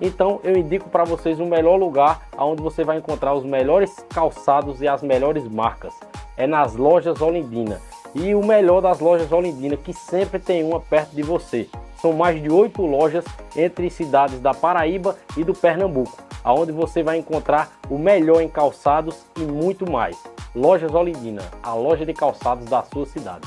Então eu indico para vocês o melhor lugar onde você vai encontrar os melhores calçados e as melhores marcas. É nas lojas Olindina. E o melhor das lojas Olindina, que sempre tem uma perto de você. São mais de oito lojas entre cidades da Paraíba e do Pernambuco, aonde você vai encontrar o melhor em calçados e muito mais. Lojas Olindina, a loja de calçados da sua cidade.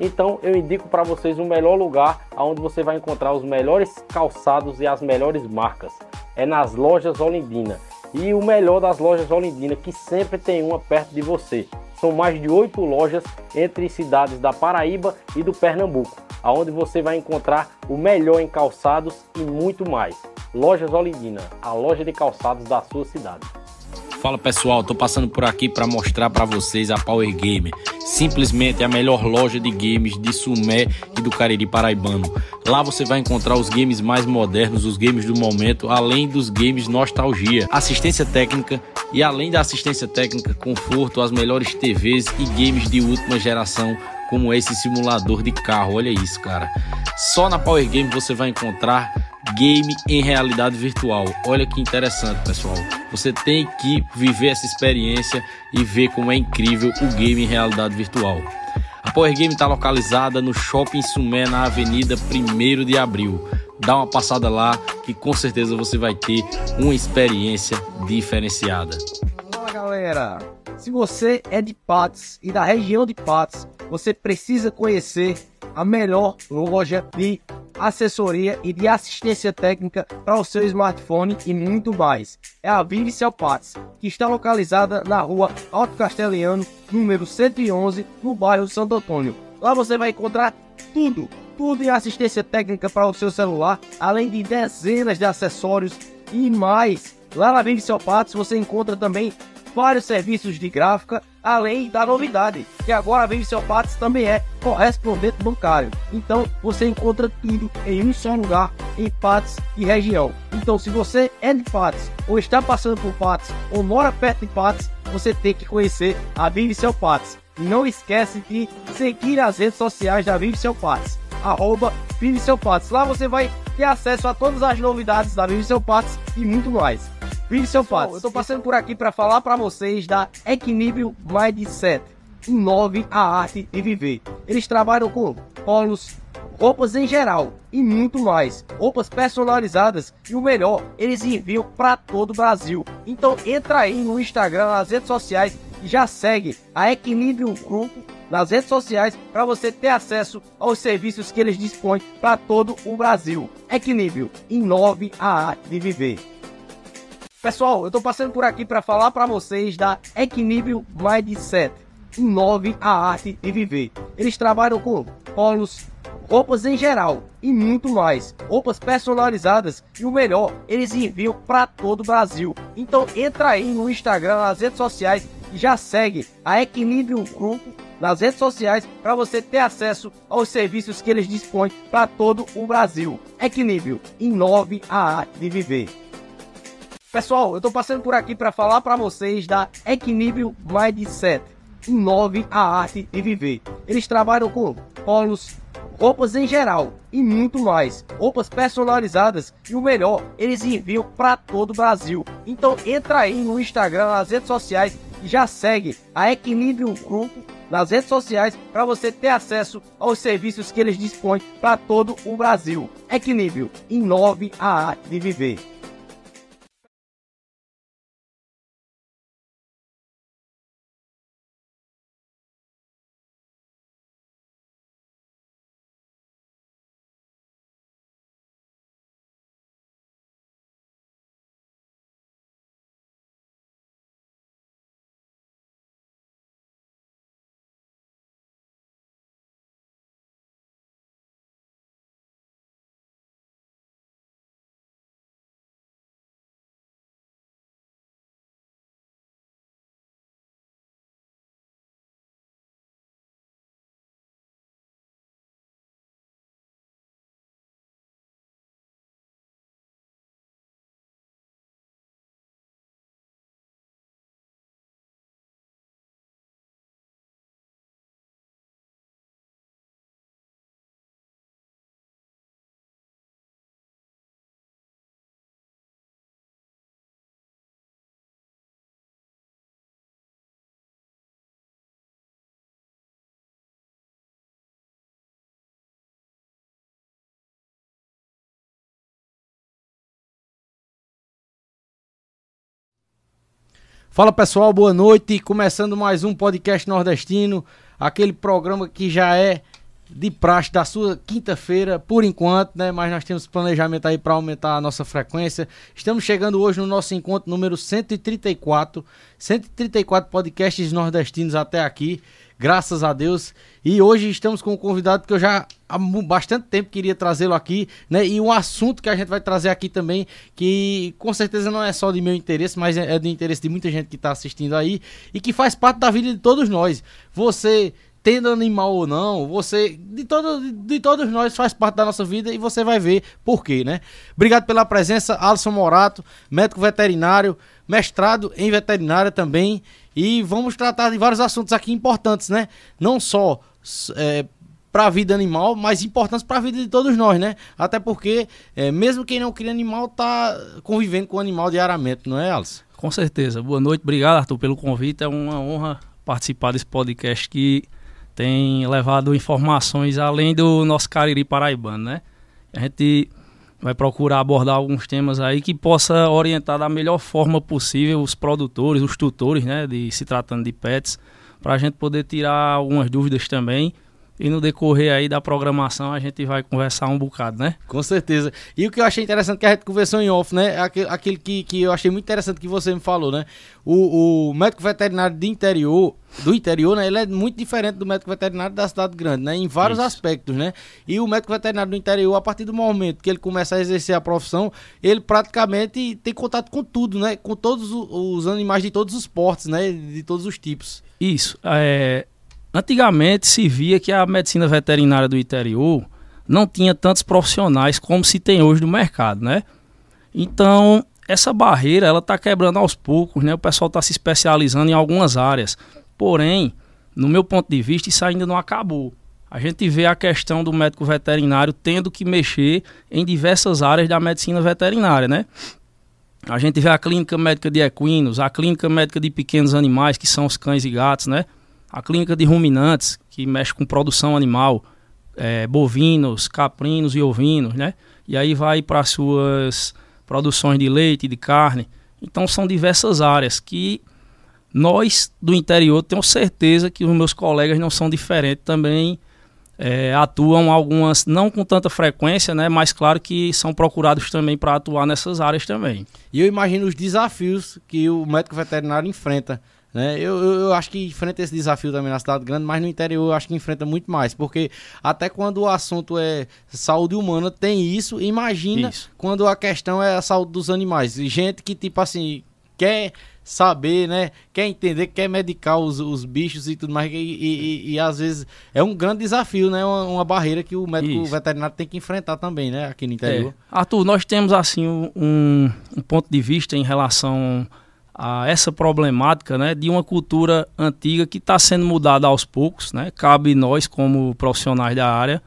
Então eu indico para vocês o melhor lugar onde você vai encontrar os melhores calçados e as melhores marcas. É nas lojas Olindina. E o melhor das lojas Olindina, que sempre tem uma perto de você. São mais de oito lojas entre cidades da Paraíba e do Pernambuco, aonde você vai encontrar o melhor em calçados e muito mais. Lojas Olindina, a loja de calçados da sua cidade. Fala pessoal, tô passando por aqui para mostrar para vocês a Power Gamer, simplesmente a melhor loja de games de Sumé e do Cariri Paraibano. Lá você vai encontrar os games mais modernos, os games do momento, além dos games nostalgia, assistência técnica e além da assistência técnica, conforto, as melhores TVs e games de última geração como esse simulador de carro. Olha isso, cara. Só na Power Game você vai encontrar game em realidade virtual. Olha que interessante, pessoal. Você tem que viver essa experiência e ver como é incrível o game em realidade virtual. A Power Game está localizada no Shopping Sumé, na Avenida 1 de Abril. Dá uma passada lá que com certeza você vai ter uma experiência diferenciada. Fala galera! Se você é de Patos e da região de Patos, você precisa conhecer a melhor loja de assessoria e de assistência técnica para o seu smartphone e muito mais. É a Vive Celpates, que está localizada na rua Alto Castelhano, número 111, no bairro Santo Antônio. Lá você vai encontrar tudo, tudo em assistência técnica para o seu celular, além de dezenas de acessórios e mais. Lá na Vive Celpates você encontra também vários serviços de gráfica, além da novidade, que agora a Vincel Patos também é correspondente bancário. Então você encontra tudo em um só lugar, em Patos e região. Então se você é de Patos, ou está passando por Patos, ou mora perto de Patos, você tem que conhecer a Vincel Patos. E não esquece de seguir as redes sociais da Vincel Patos, arroba. Lá você vai ter acesso a todas as novidades da Vincel Patos e muito mais. Vídeo seu Pato. Eu tô passando por aqui para falar para vocês da Equilíbrio Mindset. Inove a arte de viver. Eles trabalham com polos, roupas em geral e muito mais. Roupas personalizadas e o melhor, eles enviam para todo o Brasil. Então entra aí no Instagram, nas redes sociais e já segue a Equilíbrio Grupo nas redes sociais para você ter acesso aos serviços que eles dispõem para todo o Brasil. Equilíbrio, inove a arte de viver. Pessoal, eu tô passando por aqui para falar para vocês da Equilíbrio Mindset. Inove a arte de viver. Eles trabalham com polos, roupas em geral e muito mais. Roupas personalizadas e o melhor, eles enviam para todo o Brasil. Então entra aí no Instagram, nas redes sociais e já segue a Equilíbrio Grupo nas redes sociais para você ter acesso aos serviços que eles dispõem para todo o Brasil. Equilíbrio, inove a arte de viver. Pessoal, eu tô passando por aqui para falar para vocês da Equilíbrio Mindset. Inove a arte de viver. Eles trabalham com polos, roupas em geral e muito mais. Roupas personalizadas e o melhor, eles enviam para todo o Brasil. Então entra aí no Instagram, nas redes sociais e já segue a Equilíbrio Grupo nas redes sociais para você ter acesso aos serviços que eles dispõem para todo o Brasil. Equilíbrio, inove a arte de viver. Fala pessoal, boa noite. Começando mais um podcast nordestino, aquele programa que já é de praxe da sua quinta-feira, por enquanto, né? Mas nós temos planejamento aí para aumentar a nossa frequência. Estamos chegando hoje no nosso encontro número 134, 134 podcasts nordestinos até aqui graças a Deus. E hoje estamos com um convidado que eu já há bastante tempo queria trazê-lo aqui, né? E um assunto que a gente vai trazer aqui também, que com certeza não é só de meu interesse, mas é, é do interesse de muita gente que está assistindo aí e que faz parte da vida de todos nós. Você tendo animal ou não, você de, todo, de todos nós faz parte da nossa vida e você vai ver por quê, né? Obrigado pela presença, Alisson Morato, médico veterinário, mestrado em veterinária também e vamos tratar de vários assuntos aqui importantes, né? Não só é, para a vida animal, mas importantes para a vida de todos nós, né? Até porque, é, mesmo quem não cria animal, tá convivendo com o animal diariamente, não é, Alice? Com certeza. Boa noite, obrigado, Arthur, pelo convite. É uma honra participar desse podcast que tem levado informações além do nosso Cariri paraibano, né? A gente vai procurar abordar alguns temas aí que possa orientar da melhor forma possível os produtores, os tutores, né, de se tratando de pets, para a gente poder tirar algumas dúvidas também. E no decorrer aí da programação a gente vai conversar um bocado, né? Com certeza. E o que eu achei interessante que a gente conversou em off, né? Aquele, aquele que, que eu achei muito interessante que você me falou, né? O, o médico veterinário de interior, do interior, né? Ele é muito diferente do médico veterinário da cidade grande, né? Em vários Isso. aspectos, né? E o médico veterinário do interior, a partir do momento que ele começa a exercer a profissão, ele praticamente tem contato com tudo, né? Com todos os animais de todos os portes, né? De todos os tipos. Isso. É... Antigamente se via que a medicina veterinária do interior não tinha tantos profissionais como se tem hoje no mercado, né? Então, essa barreira ela está quebrando aos poucos, né? O pessoal está se especializando em algumas áreas. Porém, no meu ponto de vista, isso ainda não acabou. A gente vê a questão do médico veterinário tendo que mexer em diversas áreas da medicina veterinária, né? A gente vê a clínica médica de equinos, a clínica médica de pequenos animais, que são os cães e gatos, né? A clínica de ruminantes, que mexe com produção animal, é, bovinos, caprinos e ovinos, né? E aí vai para as suas produções de leite, de carne. Então são diversas áreas que nós do interior tenho certeza que os meus colegas não são diferentes também. É, atuam algumas, não com tanta frequência, né? Mas claro que são procurados também para atuar nessas áreas também. E eu imagino os desafios que o médico veterinário enfrenta né? Eu, eu, acho que enfrenta esse desafio também na cidade grande, mas no interior eu acho que enfrenta muito mais, porque até quando o assunto é saúde humana, tem isso. Imagina isso. quando a questão é a saúde dos animais. Gente que, tipo assim, quer saber, né? Quer entender, quer medicar os, os bichos e tudo mais. E, e, e, às vezes é um grande desafio, né? Uma, uma barreira que o médico Isso. veterinário tem que enfrentar também, né? Aqui no interior. É. Arthur, nós temos assim um, um ponto de vista em relação a essa problemática né, de uma cultura antiga que está sendo mudada aos poucos. Né? Cabe nós, como profissionais da área,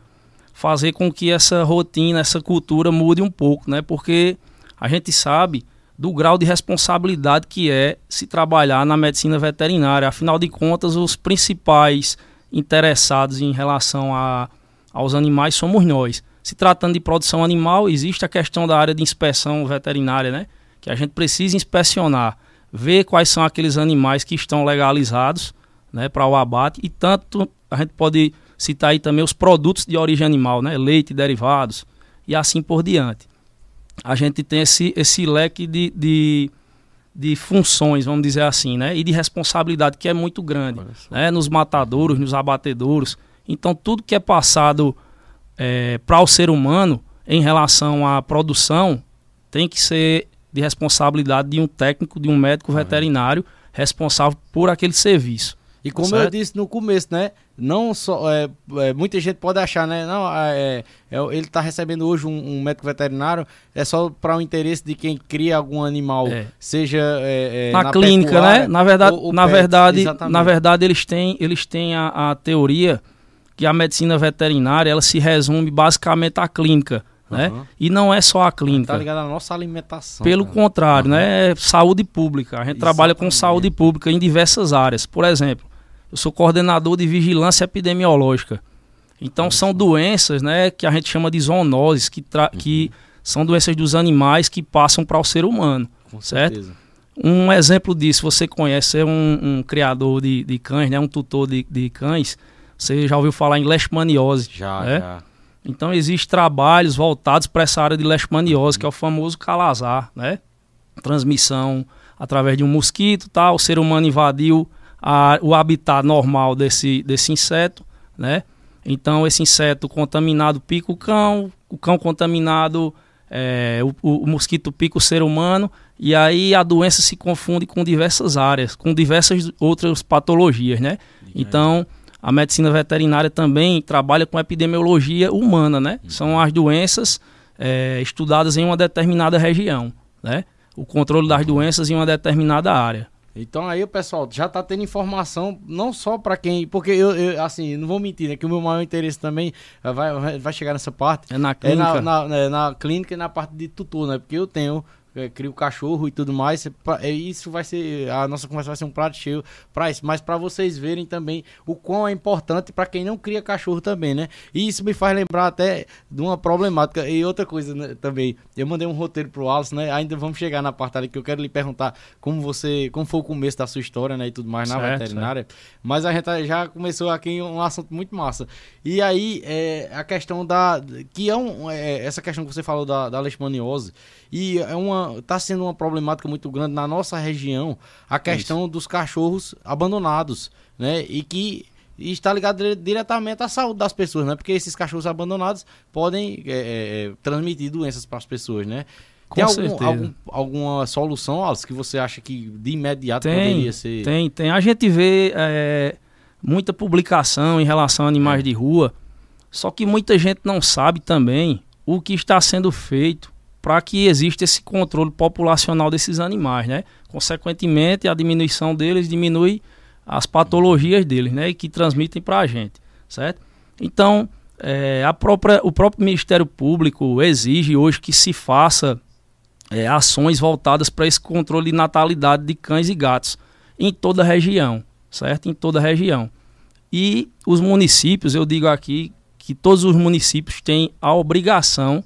fazer com que essa rotina, essa cultura mude um pouco, né? porque a gente sabe do grau de responsabilidade que é se trabalhar na medicina veterinária. Afinal de contas, os principais interessados em relação a, aos animais somos nós. Se tratando de produção animal, existe a questão da área de inspeção veterinária, né? que a gente precisa inspecionar ver quais são aqueles animais que estão legalizados né, para o abate e tanto a gente pode citar aí também os produtos de origem animal, né, leite, derivados e assim por diante. A gente tem esse, esse leque de, de, de funções, vamos dizer assim, né, e de responsabilidade que é muito grande né, nos matadouros, nos abatedouros. Então, tudo que é passado é, para o ser humano em relação à produção tem que ser de responsabilidade de um técnico, de um médico veterinário responsável por aquele serviço. E como certo? eu disse no começo, né? Não só. É, é, muita gente pode achar, né? Não, é, é ele está recebendo hoje um, um, médico veterinário, é só para o interesse de quem cria algum animal, é. seja é, na, na, clínica, pecuária, né? Na verdade, ou, ou na, pet, verdade na verdade, eles têm, eles têm a, a teoria que a medicina veterinária ela se resume basicamente à clínica né? Uhum. E não é só a clínica. Tá ligado à nossa alimentação. Pelo cara. contrário, uhum. né? É saúde pública. A gente Exatamente. trabalha com saúde pública em diversas áreas. Por exemplo, eu sou coordenador de vigilância epidemiológica. Então são doenças, né, que a gente chama de zoonoses, que, uhum. que são doenças dos animais que passam para o ser humano, com certo? Certeza. Um exemplo disso, você conhece, é um, um criador de, de, cães, né? um tutor de, de, cães. Você já ouviu falar em leishmaniose? Já, né? já. Então, existem trabalhos voltados para essa área de leishmaniose, que é o famoso calazar, né? Transmissão através de um mosquito, tá? o ser humano invadiu a, o habitat normal desse, desse inseto, né? Então, esse inseto contaminado pica o cão, o cão contaminado, é, o, o, mosquito pica o ser humano, e aí a doença se confunde com diversas áreas, com diversas outras patologias, né? Então, a medicina veterinária também trabalha com epidemiologia humana, né? Uhum. São as doenças é, estudadas em uma determinada região, né? O controle das doenças em uma determinada área. Então aí o pessoal já tá tendo informação não só para quem, porque eu, eu, assim, não vou mentir, né, que o meu maior interesse também vai, vai chegar nessa parte. É na clínica. É na, na, é na clínica e na parte de tutor, né? Porque eu tenho é, cria o cachorro e tudo mais. É, isso vai ser. A nossa conversa vai ser um prato cheio para isso. Mas para vocês verem também o quão é importante para quem não cria cachorro também, né? E isso me faz lembrar até de uma problemática. E outra coisa né, também. Eu mandei um roteiro pro Wallace, né? Ainda vamos chegar na parte ali que eu quero lhe perguntar como você. Como foi o começo da sua história, né? E tudo mais na certo, veterinária. Certo. Mas a gente já começou aqui um assunto muito massa. E aí, é, a questão da. Que é, um, é essa questão que você falou da, da leishmaniose. E é uma, tá sendo uma problemática muito grande na nossa região a questão Isso. dos cachorros abandonados, né? E que está ligado diretamente à saúde das pessoas, né? Porque esses cachorros abandonados podem é, é, é transmitir doenças para as pessoas, né? Com tem algum, algum, alguma solução, Alice, que você acha que de imediato tem, poderia ser? Tem, tem. A gente vê é, muita publicação em relação a animais é. de rua, só que muita gente não sabe também o que está sendo feito para que exista esse controle populacional desses animais, né? Consequentemente, a diminuição deles diminui as patologias deles, né? E que transmitem para a gente, certo? Então, é, a própria, o próprio Ministério Público exige hoje que se faça é, ações voltadas para esse controle de natalidade de cães e gatos em toda a região, certo? Em toda a região. E os municípios, eu digo aqui que todos os municípios têm a obrigação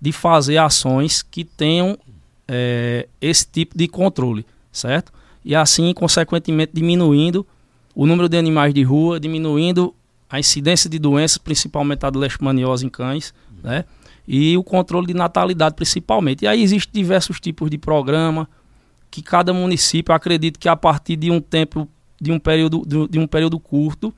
de fazer ações que tenham é, esse tipo de controle, certo? E assim, consequentemente, diminuindo o número de animais de rua, diminuindo a incidência de doenças, principalmente a leishmaniose em cães, né? E o controle de natalidade, principalmente. E aí existem diversos tipos de programa que cada município acredita que a partir de um tempo, de um período, de um período curto,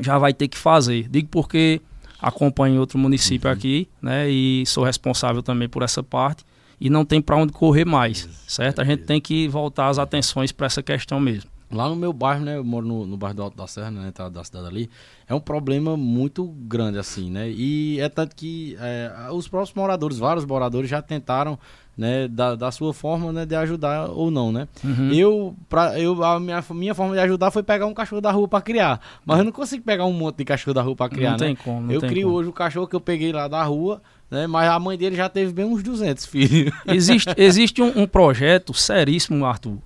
já vai ter que fazer. Digo porque acompanho outro município uhum. aqui, né? E sou responsável também por essa parte e não tem para onde correr mais, Isso, certo? É a gente tem que voltar as atenções para essa questão mesmo. Lá no meu bairro, né? Eu moro no, no bairro do Alto da Serra, né? Tá, da cidade ali. É um problema muito grande, assim, né? E é tanto que é, os próprios moradores, vários moradores já tentaram né, da, da sua forma né, de ajudar ou não, né? Uhum. Eu, pra, eu, a minha, minha forma de ajudar foi pegar um cachorro da rua para criar, mas eu não consigo pegar um monte de cachorro da rua para criar, não né? Tem como, não eu tem crio como. hoje o cachorro que eu peguei lá da rua, né? Mas a mãe dele já teve bem uns 200 filhos. Existe, existe um, um projeto seríssimo, Arthur,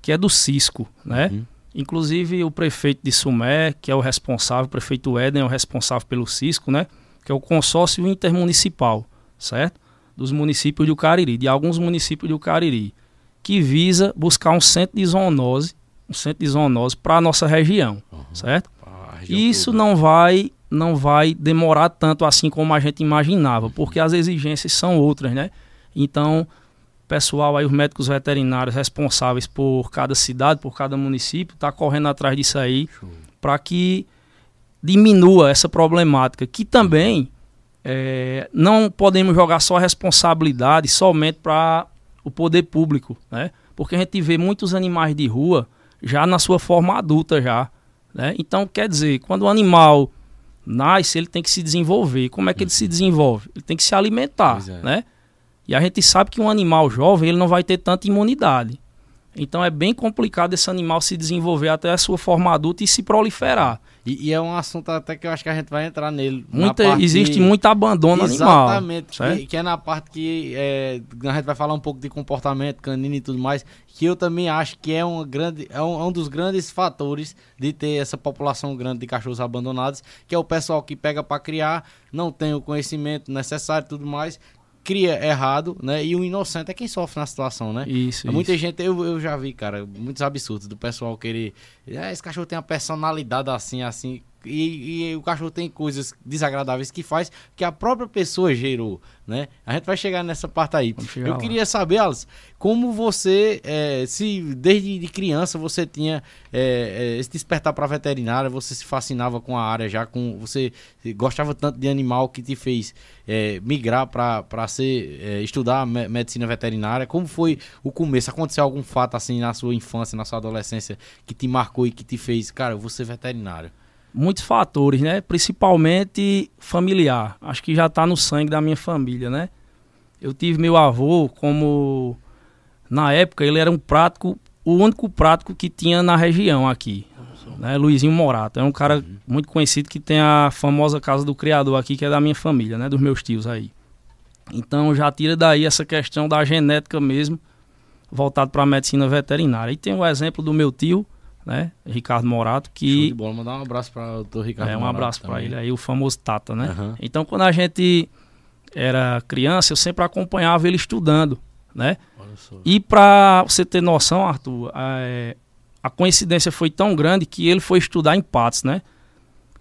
que é do Cisco, né? Uhum. Inclusive o prefeito de Sumé, que é o responsável, o prefeito Éden é o responsável pelo Cisco, né? Que é o consórcio intermunicipal, certo? Dos municípios do Cariri, de alguns municípios do Cariri, que visa buscar um centro de zoonose, um centro de zoonose para a nossa região, uhum. certo? Região Isso toda. não vai não vai demorar tanto assim como a gente imaginava, porque as exigências são outras, né? Então, pessoal aí, os médicos veterinários responsáveis por cada cidade, por cada município, está correndo atrás disso aí para que diminua essa problemática, que também é, não podemos jogar só a responsabilidade somente para o poder público, né? Porque a gente vê muitos animais de rua já na sua forma adulta já, né? Então, quer dizer, quando o animal nasce, ele tem que se desenvolver. Como é que ele se desenvolve? Ele tem que se alimentar, é. né? E a gente sabe que um animal jovem, ele não vai ter tanta imunidade. Então é bem complicado esse animal se desenvolver até a sua forma adulta e se proliferar. E, e, é um assunto até que eu acho que a gente vai entrar nele. Muita, existe muito abandono Exatamente, animal. Exatamente, que, que, é na parte que é, a gente vai falar um pouco de comportamento canino e tudo mais, que eu também acho que é, uma grande, é, um, é um dos grandes fatores de ter essa população grande de cachorros abandonados, que é o pessoal que pega para criar, não tem o conhecimento necessário e tudo mais, cria errado, né? E o inocente é quem sofre na situação, né? Isso, Muita isso. gente, eu, eu já vi, cara, muitos absurdos do pessoal querer. Ah, esse cachorro tem uma personalidade assim, assim. E, e o cachorro tem coisas desagradáveis que faz que a própria pessoa gerou, né? A gente vai chegar nessa parte aí. Eu lá. queria saber, Alice, como você, é, se desde de criança você tinha é, é, esse despertar para veterinária, você se fascinava com a área já, com você gostava tanto de animal que te fez migrar para ser estudar me- medicina veterinária. Como foi o começo? Aconteceu algum fato assim na sua infância, na sua adolescência que te marcou e que te fez, cara, eu vou ser veterinário? Muitos fatores, né? Principalmente familiar. Acho que já está no sangue da minha família, né? Eu tive meu avô como na época ele era um prático, o único prático que tinha na região aqui, né? Luizinho Morato, é um cara muito conhecido que tem a famosa casa do criador aqui que é da minha família, né? Dos meus tios aí. Então já tira daí essa questão da genética mesmo, voltado para a medicina veterinária. E tem o exemplo do meu tio, né? Ricardo Morato, Show de que bola, mandar um abraço para o Dr. Ricardo. é, um Morato abraço para ele aí, o famoso Tata, né? Aham. Então, quando a gente era criança, eu sempre acompanhava ele estudando, né? E para você ter noção, Arthur, é, a coincidência foi tão grande que ele foi estudar em Patos, né?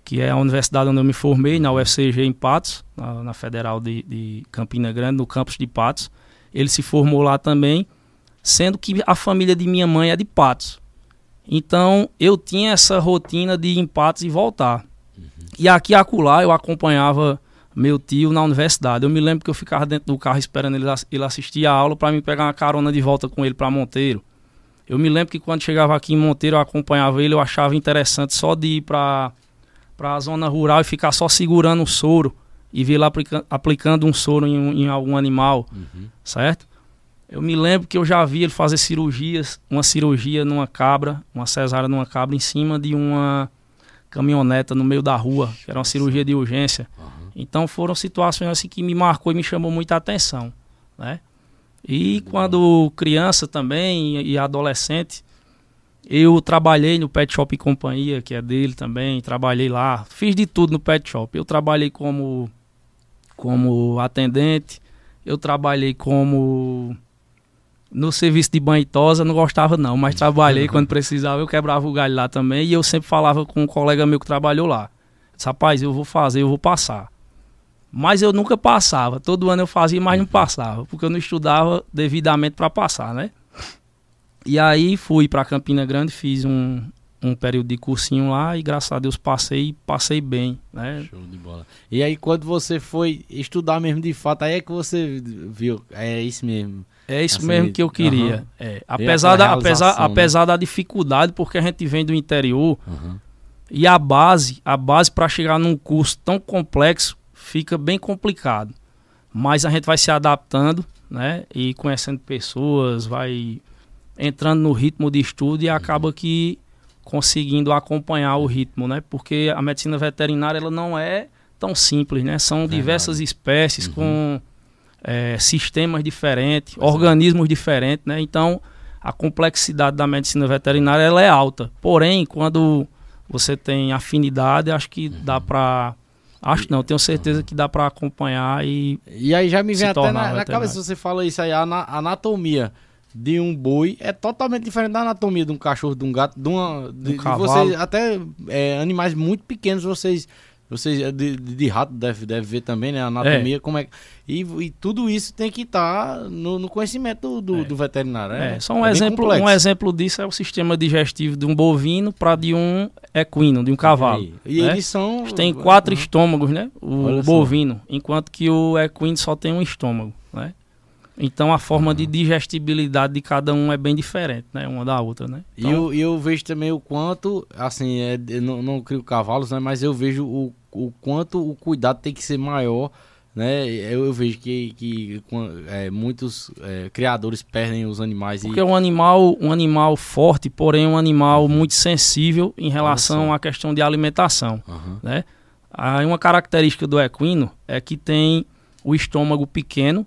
Que é a universidade onde eu me formei, na UFCG em Patos, na, na Federal de, de Campina Grande, no campus de Patos. Ele se formou lá também, sendo que a família de minha mãe é de Patos. Então eu tinha essa rotina de ir em Patos e voltar. E aqui e acolá eu acompanhava meu tio na universidade. Eu me lembro que eu ficava dentro do carro esperando ele, ele assistir a aula para me pegar uma carona de volta com ele para Monteiro. Eu me lembro que quando chegava aqui em Monteiro eu acompanhava ele, eu achava interessante só de ir para a zona rural e ficar só segurando um soro e vir lá aplica- aplicando um soro em, em algum animal, Uhum. certo? Eu me lembro que eu já vi ele fazer cirurgias, uma cirurgia numa cabra, uma cesárea numa cabra em cima de uma caminhoneta no meio da rua, que era uma cirurgia de urgência. Então foram situações assim que me marcou e me chamou muita atenção, né? E quando criança também e adolescente, eu trabalhei no Pet Shop e Companhia, que é dele também, trabalhei lá, fiz de tudo no Pet Shop. Eu trabalhei como como atendente, eu trabalhei como no serviço de banho e tosa, não gostava não, mas trabalhei quando precisava, eu quebrava o galho lá também e eu sempre falava com um colega meu que trabalhou lá. Disse, rapaz, eu vou fazer, eu vou passar. Mas eu nunca passava. Todo ano eu fazia, mas não passava, porque eu não estudava devidamente para passar, né? E aí fui para Campina Grande, fiz um, um período de cursinho lá e graças a Deus passei, passei bem, né? Show de bola. E aí, quando você foi estudar mesmo de fato, aí é que você viu, é isso mesmo. É isso Assim, mesmo que eu queria. aham. É, apesar, da, apesar, né? apesar da dificuldade, porque a gente vem do interior Uhum. e a base, a base para chegar num curso tão complexo fica bem complicado. Mas a gente vai se adaptando, né? E conhecendo pessoas, vai entrando no ritmo de estudo e acaba que conseguindo acompanhar o ritmo, né? Porque a medicina veterinária ela não é tão simples, né? São Verdade. diversas espécies Uhum. com é, sistemas diferentes, organismos diferentes, né? Então a complexidade da medicina veterinária ela é alta. Porém, quando você tem afinidade, acho que dá para acho não, tenho certeza que dá para acompanhar e E aí já me vem até na, na cabeça, você fala isso aí, a ana- anatomia de um boi é totalmente diferente da anatomia de um cachorro, de um gato, de uma. De, de cavalo. vocês, até é, animais muito pequenos, vocês. Vocês é, de, de, rato deve, deve ver também, né? A anatomia, como é. E, e tudo isso tem que estar no, no conhecimento do, do, É. do veterinário. É, É, só um, é exemplo, um exemplo disso é o sistema digestivo de um bovino para de um equino, de um cavalo. E, e né? eles são. Eles têm quatro Uhum. estômagos, né? O Olha bovino, enquanto que o equino só tem um estômago, né? Então a forma Uhum. de digestibilidade de cada um é bem diferente, né? Uma da outra, né? E Então, eu, e eu vejo também o quanto, assim, é, eu não, não crio cavalos, né? Mas eu vejo o, o quanto o cuidado tem que ser maior, né? Eu, eu vejo que, que é, muitos é, criadores perdem os animais porque e... é um animal, um animal forte, porém um animal muito sensível em relação à questão de alimentação. Aham. né? Aí uma característica do equino é que tem o estômago pequeno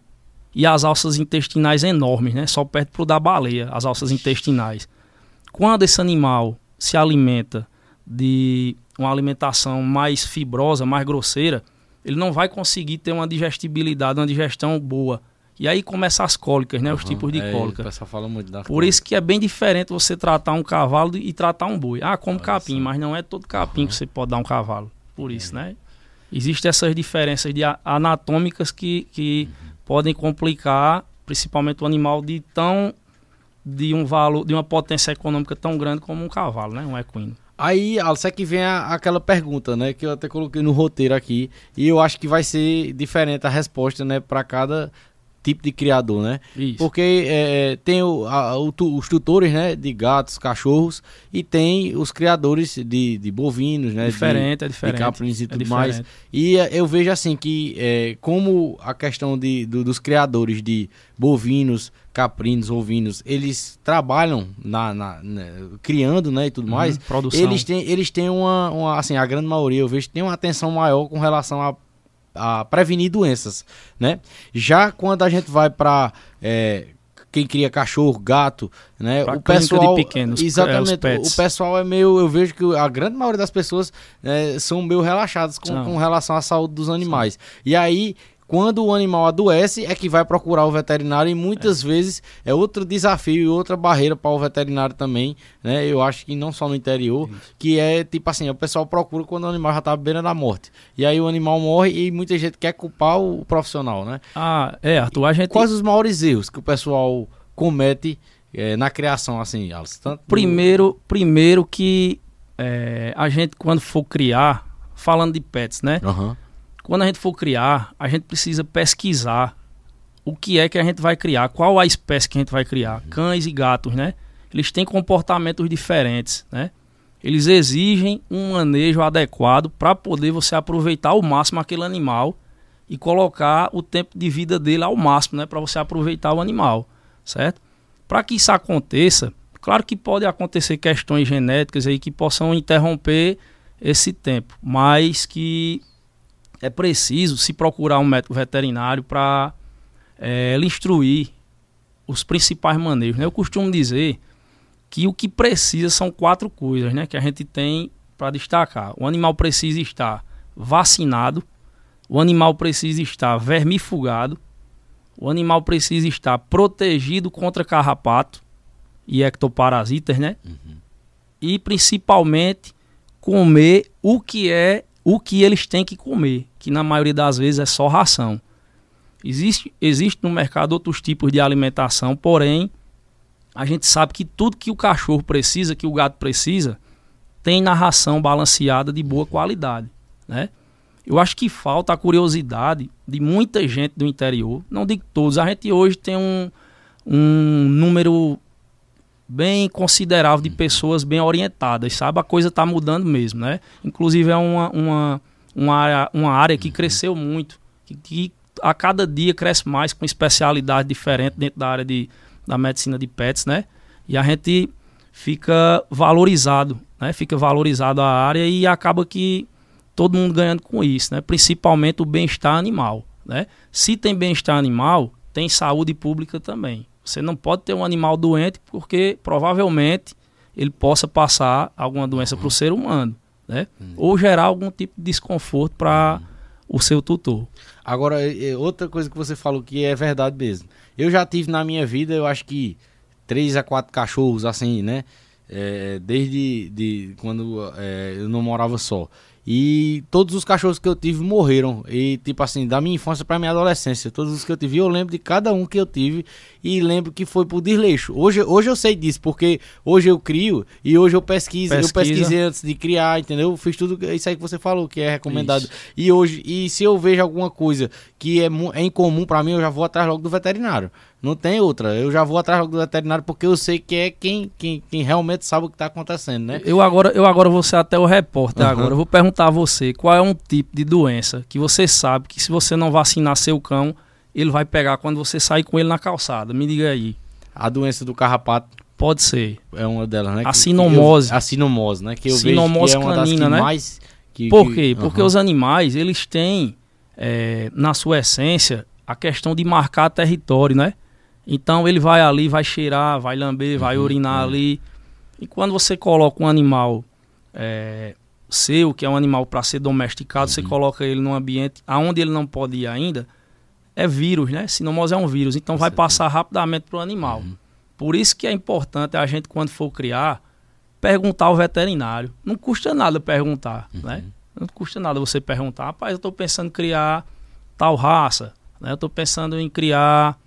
e as alças intestinais enormes, né? Só perto pro da baleia, as alças intestinais. Quando esse animal se alimenta de uma alimentação mais fibrosa, mais grosseira, ele não vai conseguir ter uma digestibilidade, uma digestão boa. E aí começam as cólicas, né? Os tipos de é, cólica. O pessoal fala muito da Por isso que é bem diferente você tratar um cavalo e tratar um boi. Ah, como capim, mas não é todo capim que você pode dar um cavalo. Por isso, né? Existem essas diferenças de anatômicas que, que podem complicar, principalmente o animal de tão de um valor, de uma potência econômica tão grande como um cavalo, né? Um equino. Aí, Alisson, é que vem a- aquela pergunta, né? Que eu até coloquei no roteiro aqui. E eu acho que vai ser diferente a resposta, né? Para cada tipo de criador, né? Isso. Porque é, tem o- a- o os tutores, né? De gatos, cachorros. E tem os criadores de, de bovinos, né? de- diferente, é de diferente. caprinos e é tudo diferente. mais. E eu vejo assim que eh, como a questão de, do- dos criadores de bovinos, caprinos, ovinos, eles trabalham na, na- né, criando, né, e tudo mais. Uhum, produção. Eles têm, eles têm uma, uma, assim, a grande maioria eu vejo tem uma atenção maior com relação a, a prevenir doenças, né? Já quando a gente vai para quem cria cachorro, gato, né? Pra o clínica de pessoal, pequenos, é, exatamente, pets. o pessoal é meio, eu vejo que a grande maioria das pessoas né, são meio relaxadas com, com relação à saúde dos animais. E aí, quando o animal adoece, é que vai procurar o veterinário e muitas vezes é outro desafio e outra barreira para o veterinário também, né? Eu acho que não só no interior, que é tipo assim, o pessoal procura quando o animal já tá à beira da morte. E aí o animal morre e muita gente quer culpar o profissional, né? Ah, é, Arthur, a gente Quais os maiores erros que o pessoal comete eh, na criação, assim, Alice? Tanto Primeiro, primeiro que é, a gente, quando for criar, falando de pets, né? Aham. Quando a gente for criar, a gente precisa pesquisar o que é que a gente vai criar, qual a espécie que a gente vai criar. Cães e gatos, né? Eles têm comportamentos diferentes, né? Eles exigem um manejo adequado para poder você aproveitar ao máximo aquele animal e colocar o tempo de vida dele ao máximo, né, para você aproveitar o animal, certo? Para que isso aconteça, claro que pode acontecer questões genéticas aí que possam interromper esse tempo, mas que é preciso se procurar um médico veterinário para lhe instruir os principais manejos. Né? Eu costumo dizer que o que precisa são quatro coisas né, que a gente tem para destacar. O animal precisa estar vacinado, o animal precisa estar vermifugado, o animal precisa estar protegido contra carrapato e ectoparasitas, né? E principalmente comer o que é o que eles têm que comer, que na maioria das vezes é só ração. Existe, existe no mercado outros tipos de alimentação, porém a gente sabe que tudo que o cachorro precisa, que o gato precisa, tem na ração balanceada de boa qualidade, né? Eu acho que falta a curiosidade de muita gente do interior, não digo todos, a gente hoje tem um, um número bem considerável de pessoas bem orientadas, sabe? A coisa está mudando mesmo, né? Inclusive é uma, uma, uma, área, uma área que cresceu muito, que, que a cada dia cresce mais com especialidade diferente dentro da área de, da medicina de pets, né? E a gente fica valorizado, né? Fica valorizado a área e acaba que todo mundo ganhando com isso, né? Principalmente o bem-estar animal, né? Se tem bem-estar animal, tem saúde pública também. Você não pode ter um animal doente porque provavelmente ele possa passar alguma doença para o ser humano, né? Ou gerar algum tipo de desconforto para o seu tutor. Agora, é, é, outra coisa que você falou que é verdade mesmo. Eu já tive na minha vida, eu acho que três a quatro cachorros, assim, né? É, desde de quando é, eu não morava só. E todos os cachorros que eu tive morreram. E, tipo assim, da minha infância pra minha adolescência. Todos os que eu tive, eu lembro de cada um que eu tive. E lembro que foi por desleixo. Hoje, hoje eu sei disso, porque hoje eu crio e hoje eu pesquiso. Eu Pesquisa. pesquisei antes de criar, entendeu? Fiz tudo isso aí que você falou, que é recomendado. Isso. E hoje, e se eu vejo alguma coisa que é, é incomum pra mim, eu já vou atrás logo do veterinário. Não tem outra. Eu já vou atrás do veterinário porque eu sei que é quem, quem, quem realmente sabe o que tá acontecendo, né? Eu agora, eu agora vou ser até o repórter Aham. agora. Eu vou perguntar a você qual é um tipo de doença que você sabe que se você não vacinar seu cão, ele vai pegar quando você sair com ele na calçada. Me diga aí. A doença do carrapato Pode ser. é uma delas, né? A sinomose. que eu- a sinomose, né? Que eu Sinomose vejo que é uma canina, né? mais... Que, Por que- quê? Porque os animais, eles têm, é, na sua essência, a questão de marcar território, né? Então ele vai ali, vai cheirar, vai lamber, vai Uhum, urinar uhum. ali. E quando você coloca um animal é, seu, que é um animal para ser domesticado, uhum. você coloca ele num ambiente aonde ele não pode ir ainda, é vírus, né? Sinomose é um vírus, então vai passar rapidamente para o animal. Uhum. Por isso que é importante a gente, quando for criar, perguntar ao veterinário. Não custa nada perguntar, uhum. né? Não custa nada você perguntar, rapaz, eu estou pensando em criar tal raça, né? Eu estou pensando em criar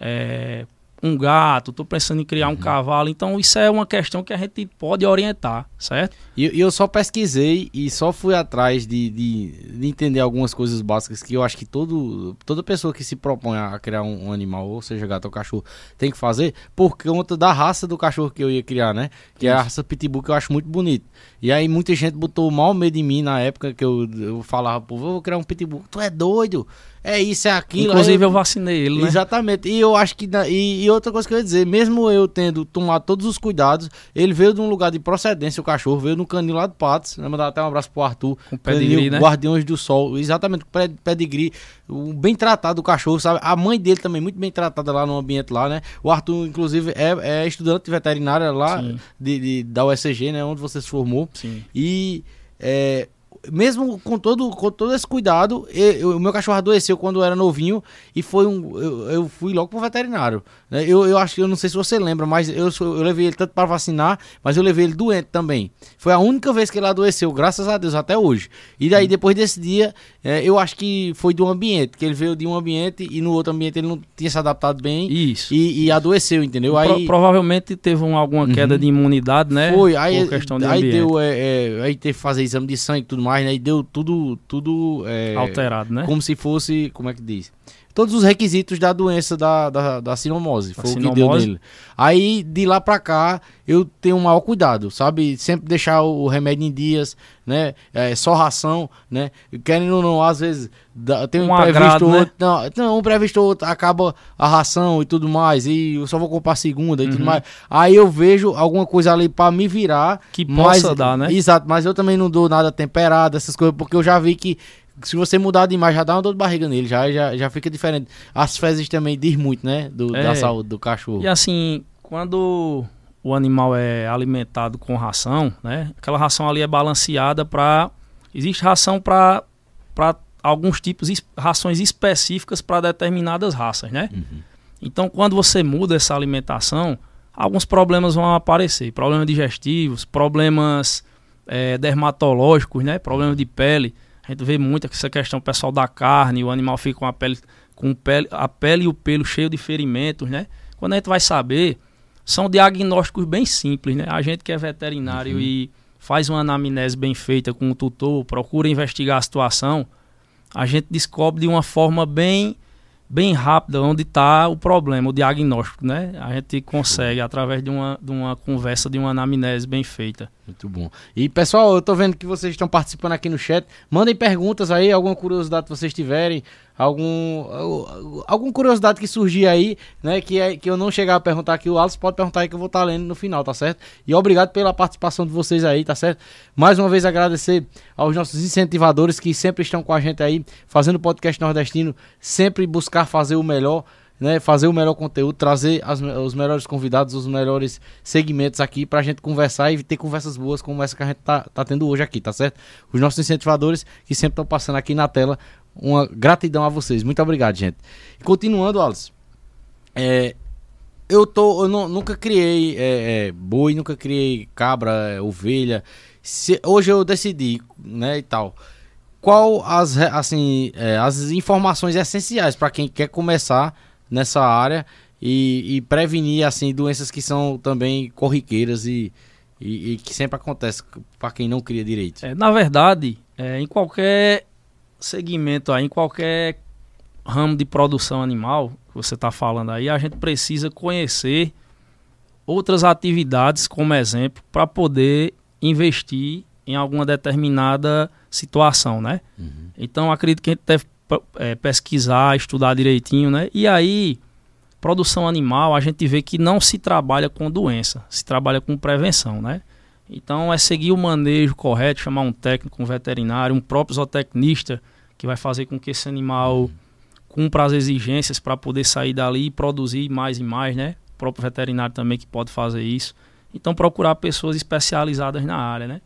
é, um gato, estou pensando em criar uhum. um cavalo. Então, isso é uma questão que a gente pode orientar, certo? E eu, eu só pesquisei e só fui atrás de, de, de, entender algumas coisas básicas que eu acho que todo, toda pessoa que se propõe a criar um, um, animal, ou seja, gato ou cachorro, tem que fazer por conta da raça do cachorro que eu ia criar, né? Que isso. é a raça Pitbull, que eu acho muito bonito. E aí muita gente botou mal medo em mim na época que eu, eu falava, pô, vou criar um Pitbull. Tu é doido? É isso, é aquilo. Inclusive eu, eu vacinei ele, né? Exatamente. E eu acho que. E, e, outra coisa que eu ia dizer, mesmo eu tendo tomado todos os cuidados, ele veio de um lugar de procedência, o cachorro veio no canil lá do Patos. Né? Mandar até um abraço pro Arthur. Com pedigree, canil, né? Guardiões do Sol. Exatamente, com pedigree. Bem tratado o cachorro, sabe? A mãe dele também, muito bem tratada lá no ambiente lá, né? O Arthur, inclusive, é, é estudante veterinária lá de, de, da USG, né? Onde você se formou. Sim. E. É, mesmo com todo, com todo esse cuidado, eu, o meu cachorro adoeceu quando eu era novinho e foi um. Eu, eu fui logo pro veterinário. Né? Eu, eu acho que eu não sei se você lembra, mas eu, eu levei ele tanto para vacinar, mas eu levei ele doente também. Foi a única vez que ele adoeceu, graças a Deus, até hoje. E daí, depois desse dia, é, eu acho que foi do ambiente, que ele veio de um ambiente e no outro ambiente ele não tinha se adaptado bem. Isso. E, e adoeceu, entendeu? Pro, aí, provavelmente teve um, alguma queda uhum. de imunidade, né? Foi, aí, aí deu. É, é, aí teve que fazer exame de sangue e tudo mais, né? E deu tudo. tudo é, Alterado, né? Como se fosse. Como é que diz? Todos os requisitos da doença da, da, da sinomose. Foi o que deu nele. Aí, de lá pra cá, eu tenho um maior cuidado, sabe? Sempre deixar o remédio em dias, né? É, só ração, né? Querendo ou não, às vezes tem um, um previsto né? outro. Não, não, um previsto outro, acaba a ração e tudo mais. E eu só vou comprar segunda e uhum. tudo mais. Aí eu vejo alguma coisa ali pra me virar. Que possa mas, dar, né? Exato, mas eu também não dou nada temperado, essas coisas, porque eu já vi que se você mudar demais, já dá uma dor de barriga nele, já, já, já fica diferente. As fezes também diz muito, né? Do, é. Da saúde do cachorro. E assim, quando o animal é alimentado com ração, né? Aquela ração ali é balanceada para. Existe ração para alguns tipos, rações específicas para determinadas raças, né? Uhum. Então, quando você muda essa alimentação, alguns problemas vão aparecer. Problemas digestivos, problemas é, dermatológicos, né? Problemas de pele. A gente vê muito essa questão pessoal da carne, o animal fica com a pele, com pele, a pele e o pelo cheio de ferimentos, né? Quando a gente vai saber, são diagnósticos bem simples, né? A gente que é veterinário uhum. e faz uma anamnese bem feita com o tutor, procura investigar a situação, a gente descobre de uma forma bem bem rápida onde está o problema, o diagnóstico, né? A gente consegue através de uma, de uma conversa, de uma anamnese bem feita. Muito bom. E pessoal, eu tô vendo que vocês estão participando aqui no chat. Mandem perguntas aí, alguma curiosidade que vocês tiverem algum alguma curiosidade que surgir aí, né, que, é, que eu não chegar a perguntar aqui, o Alisson pode perguntar aí que eu vou estar tá lendo no final, tá certo? E obrigado pela participação de vocês aí, tá certo? Mais uma vez agradecer aos nossos incentivadores que sempre estão com a gente aí, fazendo podcast nordestino, sempre buscar fazer o melhor, né, fazer o melhor conteúdo, trazer as, os melhores convidados, os melhores segmentos aqui pra gente conversar e ter conversas boas como essa que a gente tá, tá tendo hoje aqui, tá certo? Os nossos incentivadores que sempre estão passando aqui na tela uma gratidão a vocês. Muito obrigado, gente. continuando, Alice. É, eu tô. Eu não, nunca criei é, é, boi, nunca criei cabra, é, ovelha. Se, hoje eu decidi, né, e tal. Qual as, assim, é, as informações essenciais para quem quer começar nessa área e, e, prevenir assim doenças que são também corriqueiras e, e, e que sempre acontecem para quem não cria direito? É, na verdade, em qualquer segmento aí, em qualquer ramo de produção animal que você está falando aí, a gente precisa conhecer outras atividades como exemplo para poder investir em alguma determinada situação, né? Uhum. Então acredito que a gente deve é, pesquisar, estudar direitinho, né? E aí, produção animal, a gente vê que não se trabalha com doença, se trabalha com prevenção, né? Então é seguir o manejo correto, chamar um técnico, um veterinário, um próprio zootecnista que vai fazer com que esse animal cumpra as exigências para poder sair dali e produzir mais e mais, né? O próprio veterinário também que pode fazer isso. Então procurar pessoas especializadas na área, né?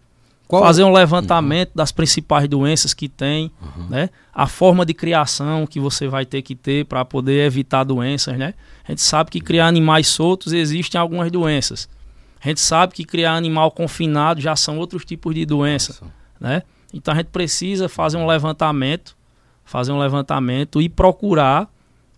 Qual... fazer um levantamento uhum. das principais doenças que tem, uhum. né? A forma de criação que você vai ter que ter para poder evitar doenças, né? A gente sabe que criar animais soltos existem algumas doenças. A gente sabe que criar animal confinado já são outros tipos de doença, Nossa. né? Então a gente precisa fazer um levantamento, fazer um levantamento e procurar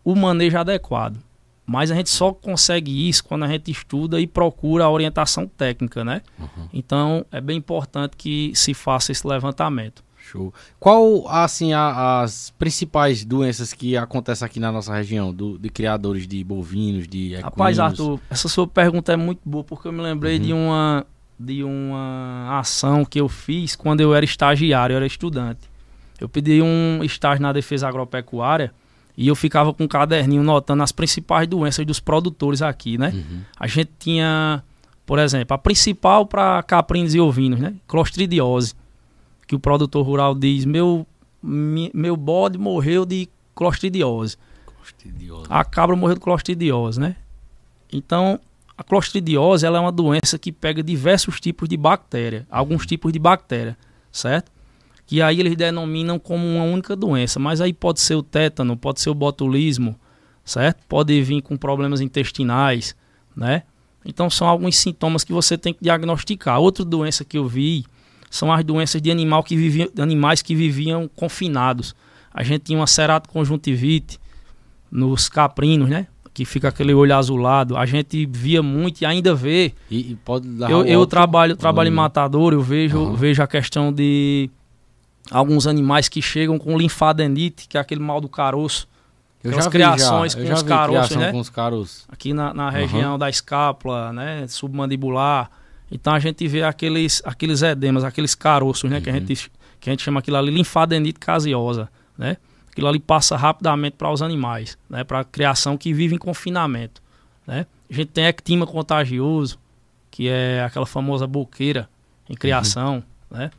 o manejo adequado. Mas a gente só consegue isso quando a gente estuda e procura a orientação técnica, né? Uhum. Então é bem importante que se faça esse levantamento. Show. Qual, assim, a, as principais doenças que acontecem aqui na nossa região, do, de criadores de bovinos, de equinos? Rapaz, Arthur, essa sua pergunta é muito boa, porque eu me lembrei uhum. de, uma, de uma ação que eu fiz quando eu era estagiário, eu era estudante. Eu pedi um estágio na defesa agropecuária e eu ficava com um caderninho notando as principais doenças dos produtores aqui, né? Uhum. A gente tinha, por exemplo, a principal para caprinos e ovinos, né? Clostridiose. Que o produtor rural diz: meu, meu bode morreu de clostridiose. clostridiose. A cabra morreu de clostridiose, né? Então, a clostridiose ela é uma doença que pega diversos tipos de bactéria, alguns tipos de bactéria, certo? Que aí eles denominam como uma única doença, mas aí pode ser o tétano, pode ser o botulismo, certo? Pode vir com problemas intestinais, né? Então são alguns sintomas que você tem que diagnosticar. Outra doença que eu vi são as doenças de animal que viviam, animais que viviam confinados. A gente tinha uma ceratconjuntivite nos caprinos, né? Que fica aquele olho azulado. A gente via muito e ainda vê. E, e pode dar eu, eu trabalho, trabalho em matador, eu vejo, uhum. vejo a questão de alguns animais que chegam com linfadenite, que é aquele mal do caroço. Eu já criações já. com, os caroços, né? com os caroços, Aqui na, na região uhum. da escápula, né? Submandibular. Então a gente vê aqueles, aqueles edemas, aqueles caroços, né? Uhum. Que, a uhum. gente, que a gente chama aquilo ali linfadenite caseosa, né? Aquilo ali passa rapidamente para os animais, né? Para a criação que vive em confinamento, né? A gente tem ectima contagioso, que é aquela famosa boqueira em criação, uhum. né?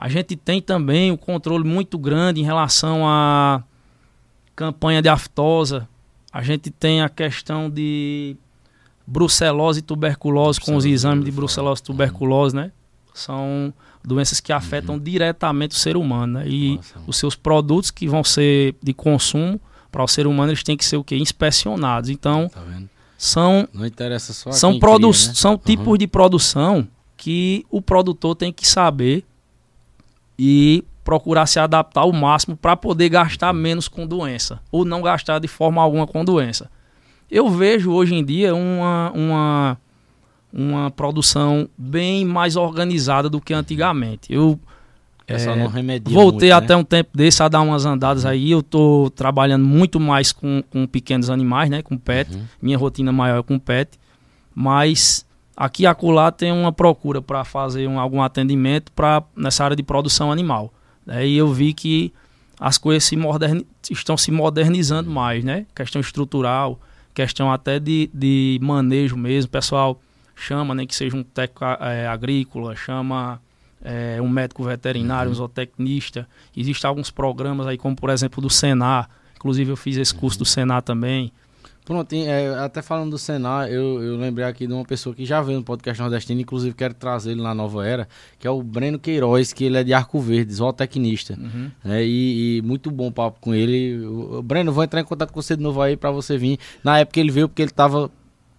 A gente tem também o um controle muito grande em relação à campanha de aftosa. A gente tem a questão de brucelose e tuberculose com os exames de brucelose e tuberculose, né? São doenças que afetam uhum. diretamente o ser humano, né? E Nossa. os seus produtos que vão ser de consumo para o ser humano, eles têm que ser o quê? Inspecionados. Então, tá são Não interessa só são, cria, né? são uhum. tipos de produção que o produtor tem que saber e procurar se adaptar ao máximo para poder gastar menos com doença ou não gastar de forma alguma com doença. Eu vejo hoje em dia uma, uma, uma produção bem mais organizada do que antigamente. Eu é, voltei muito, até né? um tempo desse a dar umas andadas uhum. aí. Eu estou trabalhando muito mais com, com pequenos animais, né? Com pet. Uhum. Minha rotina maior é com pet. Mas Aqui e acolá tem uma procura para fazer um, algum atendimento pra, nessa área de produção animal. Né? E eu vi que as coisas se moderni estão se modernizando mais, né? Questão estrutural, questão até de, de manejo mesmo. O pessoal chama, nem né, que seja um técnico é, agrícola, chama é, um médico veterinário, uhum. um zootecnista. Existem alguns programas aí, como por exemplo do Senar. Inclusive eu fiz esse curso uhum. do Senar também. Pronto, é, até falando do Senar, eu, eu lembrei aqui de uma pessoa que já veio no podcast nordestino, inclusive quero trazer ele na nova era, que é o Breno Queiroz, que ele é de Arco Verde, zootecnista. Uhum. É, e, e, muito bom papo com ele. O, Breno, vou entrar em contato com você de novo aí para você vir. Na época ele veio porque ele estava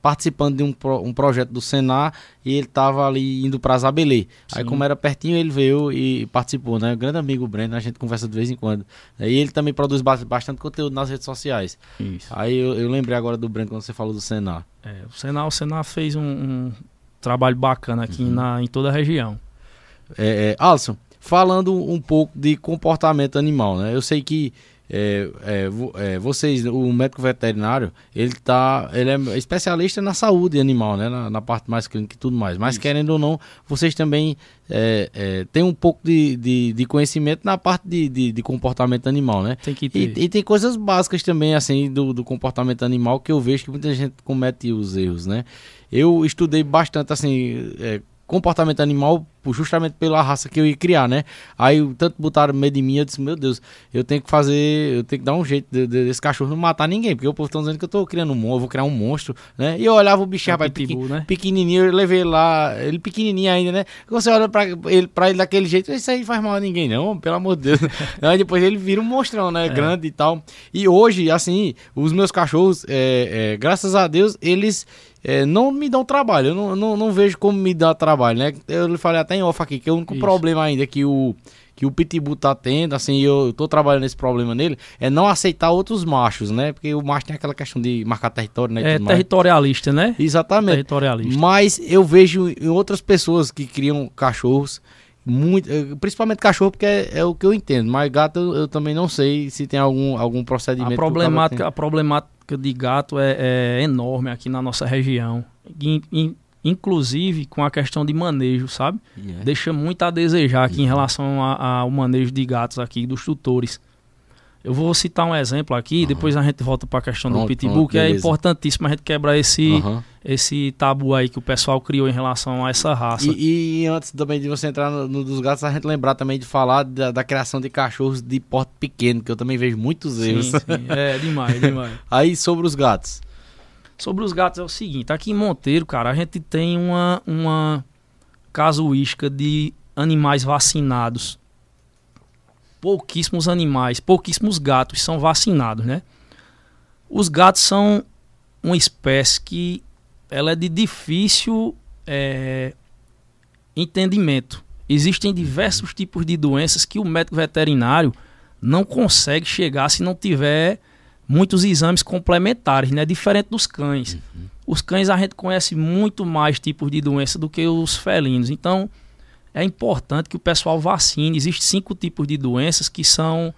participando de um, um projeto do Senar e ele estava ali indo para Zabelê. Aí, como era pertinho, ele veio e participou, né? Grande amigo Breno, a gente conversa de vez em quando. E ele também produz bastante conteúdo nas redes sociais. Isso. Aí eu, eu lembrei agora do Breno quando você falou do Senar. É, o Senar, o Senar fez um, um trabalho bacana aqui uhum. na, em toda a região. É, é, Alisson, falando um pouco de comportamento animal, né? Eu sei que é, é, é, vocês, o médico veterinário, ele tá, ele é especialista na saúde animal, né, na, na parte mais clínica e tudo mais. Mas Isso. querendo ou não, vocês também é, é, têm um pouco de, de, de, conhecimento na parte de, de, de, comportamento animal, né? Tem que ter. E, e, tem coisas básicas também assim do, do comportamento animal que eu vejo que muita gente comete os erros, né? Eu estudei bastante assim é, comportamento animal justamente pela raça que eu ia criar, né? Aí tanto botaram medo em mim, eu disse, meu Deus, eu tenho que fazer, eu tenho que dar um jeito de, de, desse cachorro não matar ninguém, porque o povo tá dizendo que eu tô criando um monstro, eu vou criar um monstro, né? E eu olhava o bichinho, é rapaz, pitbull, pequ, né? pequenininho, eu levei ele lá, ele pequenininho ainda, né? Você olha pra ele, pra ele daquele jeito, isso aí faz mal a ninguém não, pelo amor de Deus. aí depois ele vira um monstrão, né? É. Grande e tal. E hoje, assim, os meus cachorros, é, é, graças a Deus, eles é, não me dão trabalho. Eu não, não, não, vejo como me dá trabalho, né? Eu lhe falei até em off aqui que o único Isso. problema ainda que o, que o Pitbull tá tendo, assim, eu tô trabalhando nesse problema nele, é não aceitar outros machos, né? Porque o macho tem aquela questão de marcar território, né? É territorialista, né? Exatamente. Territorialista. Mas eu vejo em outras pessoas que criam cachorros, muito, eh, principalmente cachorro, porque é, é, o que eu entendo, mas gato eu, eu, também não sei se tem algum, algum procedimento. A problemática, a problemática de gato é, é, enorme aqui na nossa região. In, in, inclusive com a questão de manejo, sabe? Yeah. Deixa muito a desejar aqui yeah. em relação ao manejo de gatos aqui, dos tutores. Eu vou citar um exemplo aqui, uhum. depois a gente volta para a questão pronto, do pitbull, pronto, que é importantíssimo a gente quebrar esse, uhum. esse tabu aí que o pessoal criou em relação a essa raça. E, e antes também de você entrar no, no, dos gatos, a gente lembrar também de falar da, da, criação de cachorros de porte pequeno, que eu também vejo muitos erros. Sim, sim. É, demais, demais. aí sobre os gatos. Sobre os gatos é o seguinte, aqui em Monteiro, cara, a gente tem uma, uma casuística de animais vacinados pouquíssimos animais, pouquíssimos gatos são vacinados, né? Os gatos são uma espécie que ela é de difícil é, entendimento. Existem diversos tipos de doenças que o médico veterinário não consegue chegar se não tiver muitos exames complementares, né? Diferente dos cães. Uhum. Os cães a gente conhece muito mais tipos de doença do que os felinos. Então, é importante que o pessoal vacine. Existem cinco tipos de doenças que são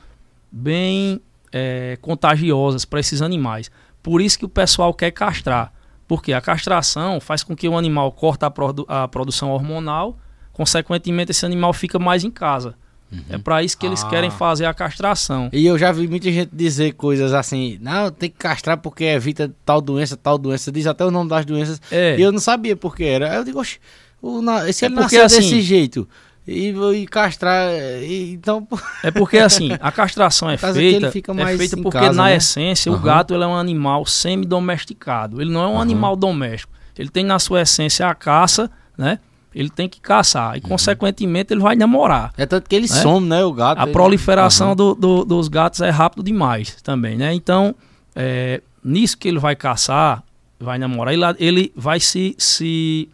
bem é, contagiosas para esses animais. Por isso que o pessoal quer castrar. Porque a castração faz com que o animal corte a, produ a produção hormonal, consequentemente esse animal fica mais em casa. Uhum. É para isso que eles ah. querem fazer a castração. E eu já vi muita gente dizer coisas assim, não, tem que castrar porque evita tal doença, tal doença. Diz até o nome das doenças. É. E eu não sabia porque era. Aí eu digo, oxe, o, na, se é ele porque, nasceu assim, desse jeito e, e castrar, e, então... É porque assim, a castração é feita, é feita porque casa, na né? essência uhum. o gato ele é um animal semi-domesticado. Ele não é um uhum. animal doméstico. Ele tem na sua essência a caça, né? Ele tem que caçar e, uhum. consequentemente, ele vai namorar. É tanto que ele né? some, né? O gato. A ele... proliferação do, do, dos gatos é rápido demais também, né? Então, é, nisso que ele vai caçar, vai namorar, ele, ele vai se, se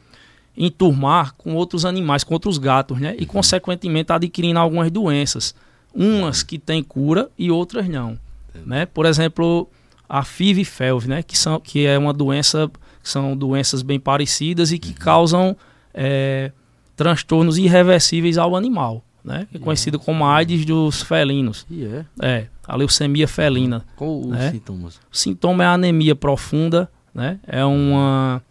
enturmar com outros animais, com outros gatos, né? E, uhum. consequentemente, adquirindo algumas doenças. Umas que têm cura e outras não. Né? Por exemplo, a FIV e FeLV, né? Que, são, que é uma doença, são doenças bem parecidas e que uhum. causam é, transtornos irreversíveis ao animal. Né? É conhecido como a AIDS dos felinos. Yeah. É, a leucemia felina. Qual os né? sintomas? O sintoma é a anemia profunda, né? É uma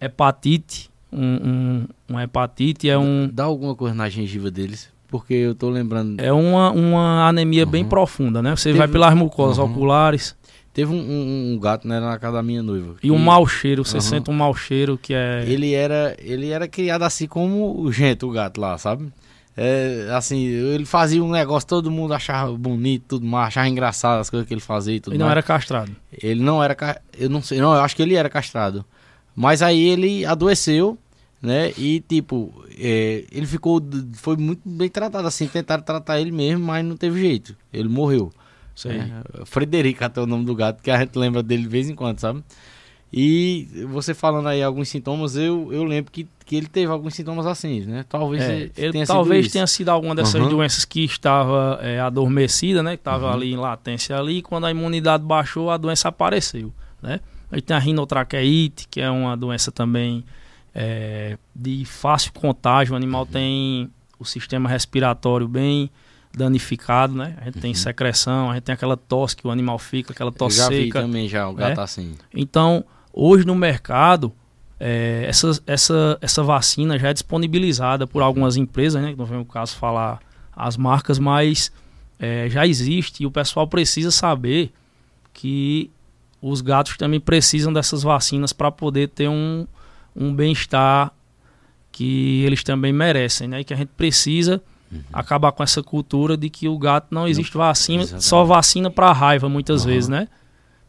hepatite um, um, uma hepatite, é um... Dá alguma coisa na gengiva deles? Porque eu tô lembrando... É uma, uma anemia uhum. bem profunda, né? Você Teve... vai pelas mucosas uhum. oculares... Teve um, um, um, gato né, na casa da minha noiva. E um mau cheiro, você uhum. sente um mau cheiro que é. Ele era, ele era criado assim como o gente, o gato lá, sabe? É, assim, ele fazia um negócio, todo mundo achava bonito, tudo mais, achava engraçado as coisas que ele fazia e tudo Ele não era castrado. Ele não era, eu não sei, não, eu acho que ele era castrado. Mas aí ele adoeceu né? E tipo, é, ele ficou, foi muito bem tratado assim, tentaram tratar ele mesmo, mas não teve jeito. Ele morreu. É, Frederico até o nome do gato, que a gente lembra dele de vez em quando, sabe? E você falando aí alguns sintomas, eu, eu lembro que, que ele teve alguns sintomas assim, né? Talvez é, ele tenha talvez sido tenha sido alguma dessas uhum. doenças que estava é, adormecida, né? Que estava uhum. ali em latência ali, e quando a imunidade baixou, a doença apareceu, né? Aí tem a rinotraqueite, que é uma doença também é, de fácil contágio. O animal uhum. tem o sistema respiratório bem danificado, né? A gente uhum. tem secreção, a gente tem aquela tosse que o animal fica, aquela tosse já seca. Vi também já, o gato né? assim. Então, hoje no mercado, é, essa, essa, essa vacina já é disponibilizada por algumas empresas, né? Não vem o caso falar as marcas, mas é, já existe e o pessoal precisa saber que os gatos também precisam dessas vacinas para poder ter um, um bem-estar que eles também merecem, né? E que a gente precisa uhum. acabar com essa cultura de que o gato não existe vacina, Exatamente. só vacina para raiva muitas uhum. vezes, né?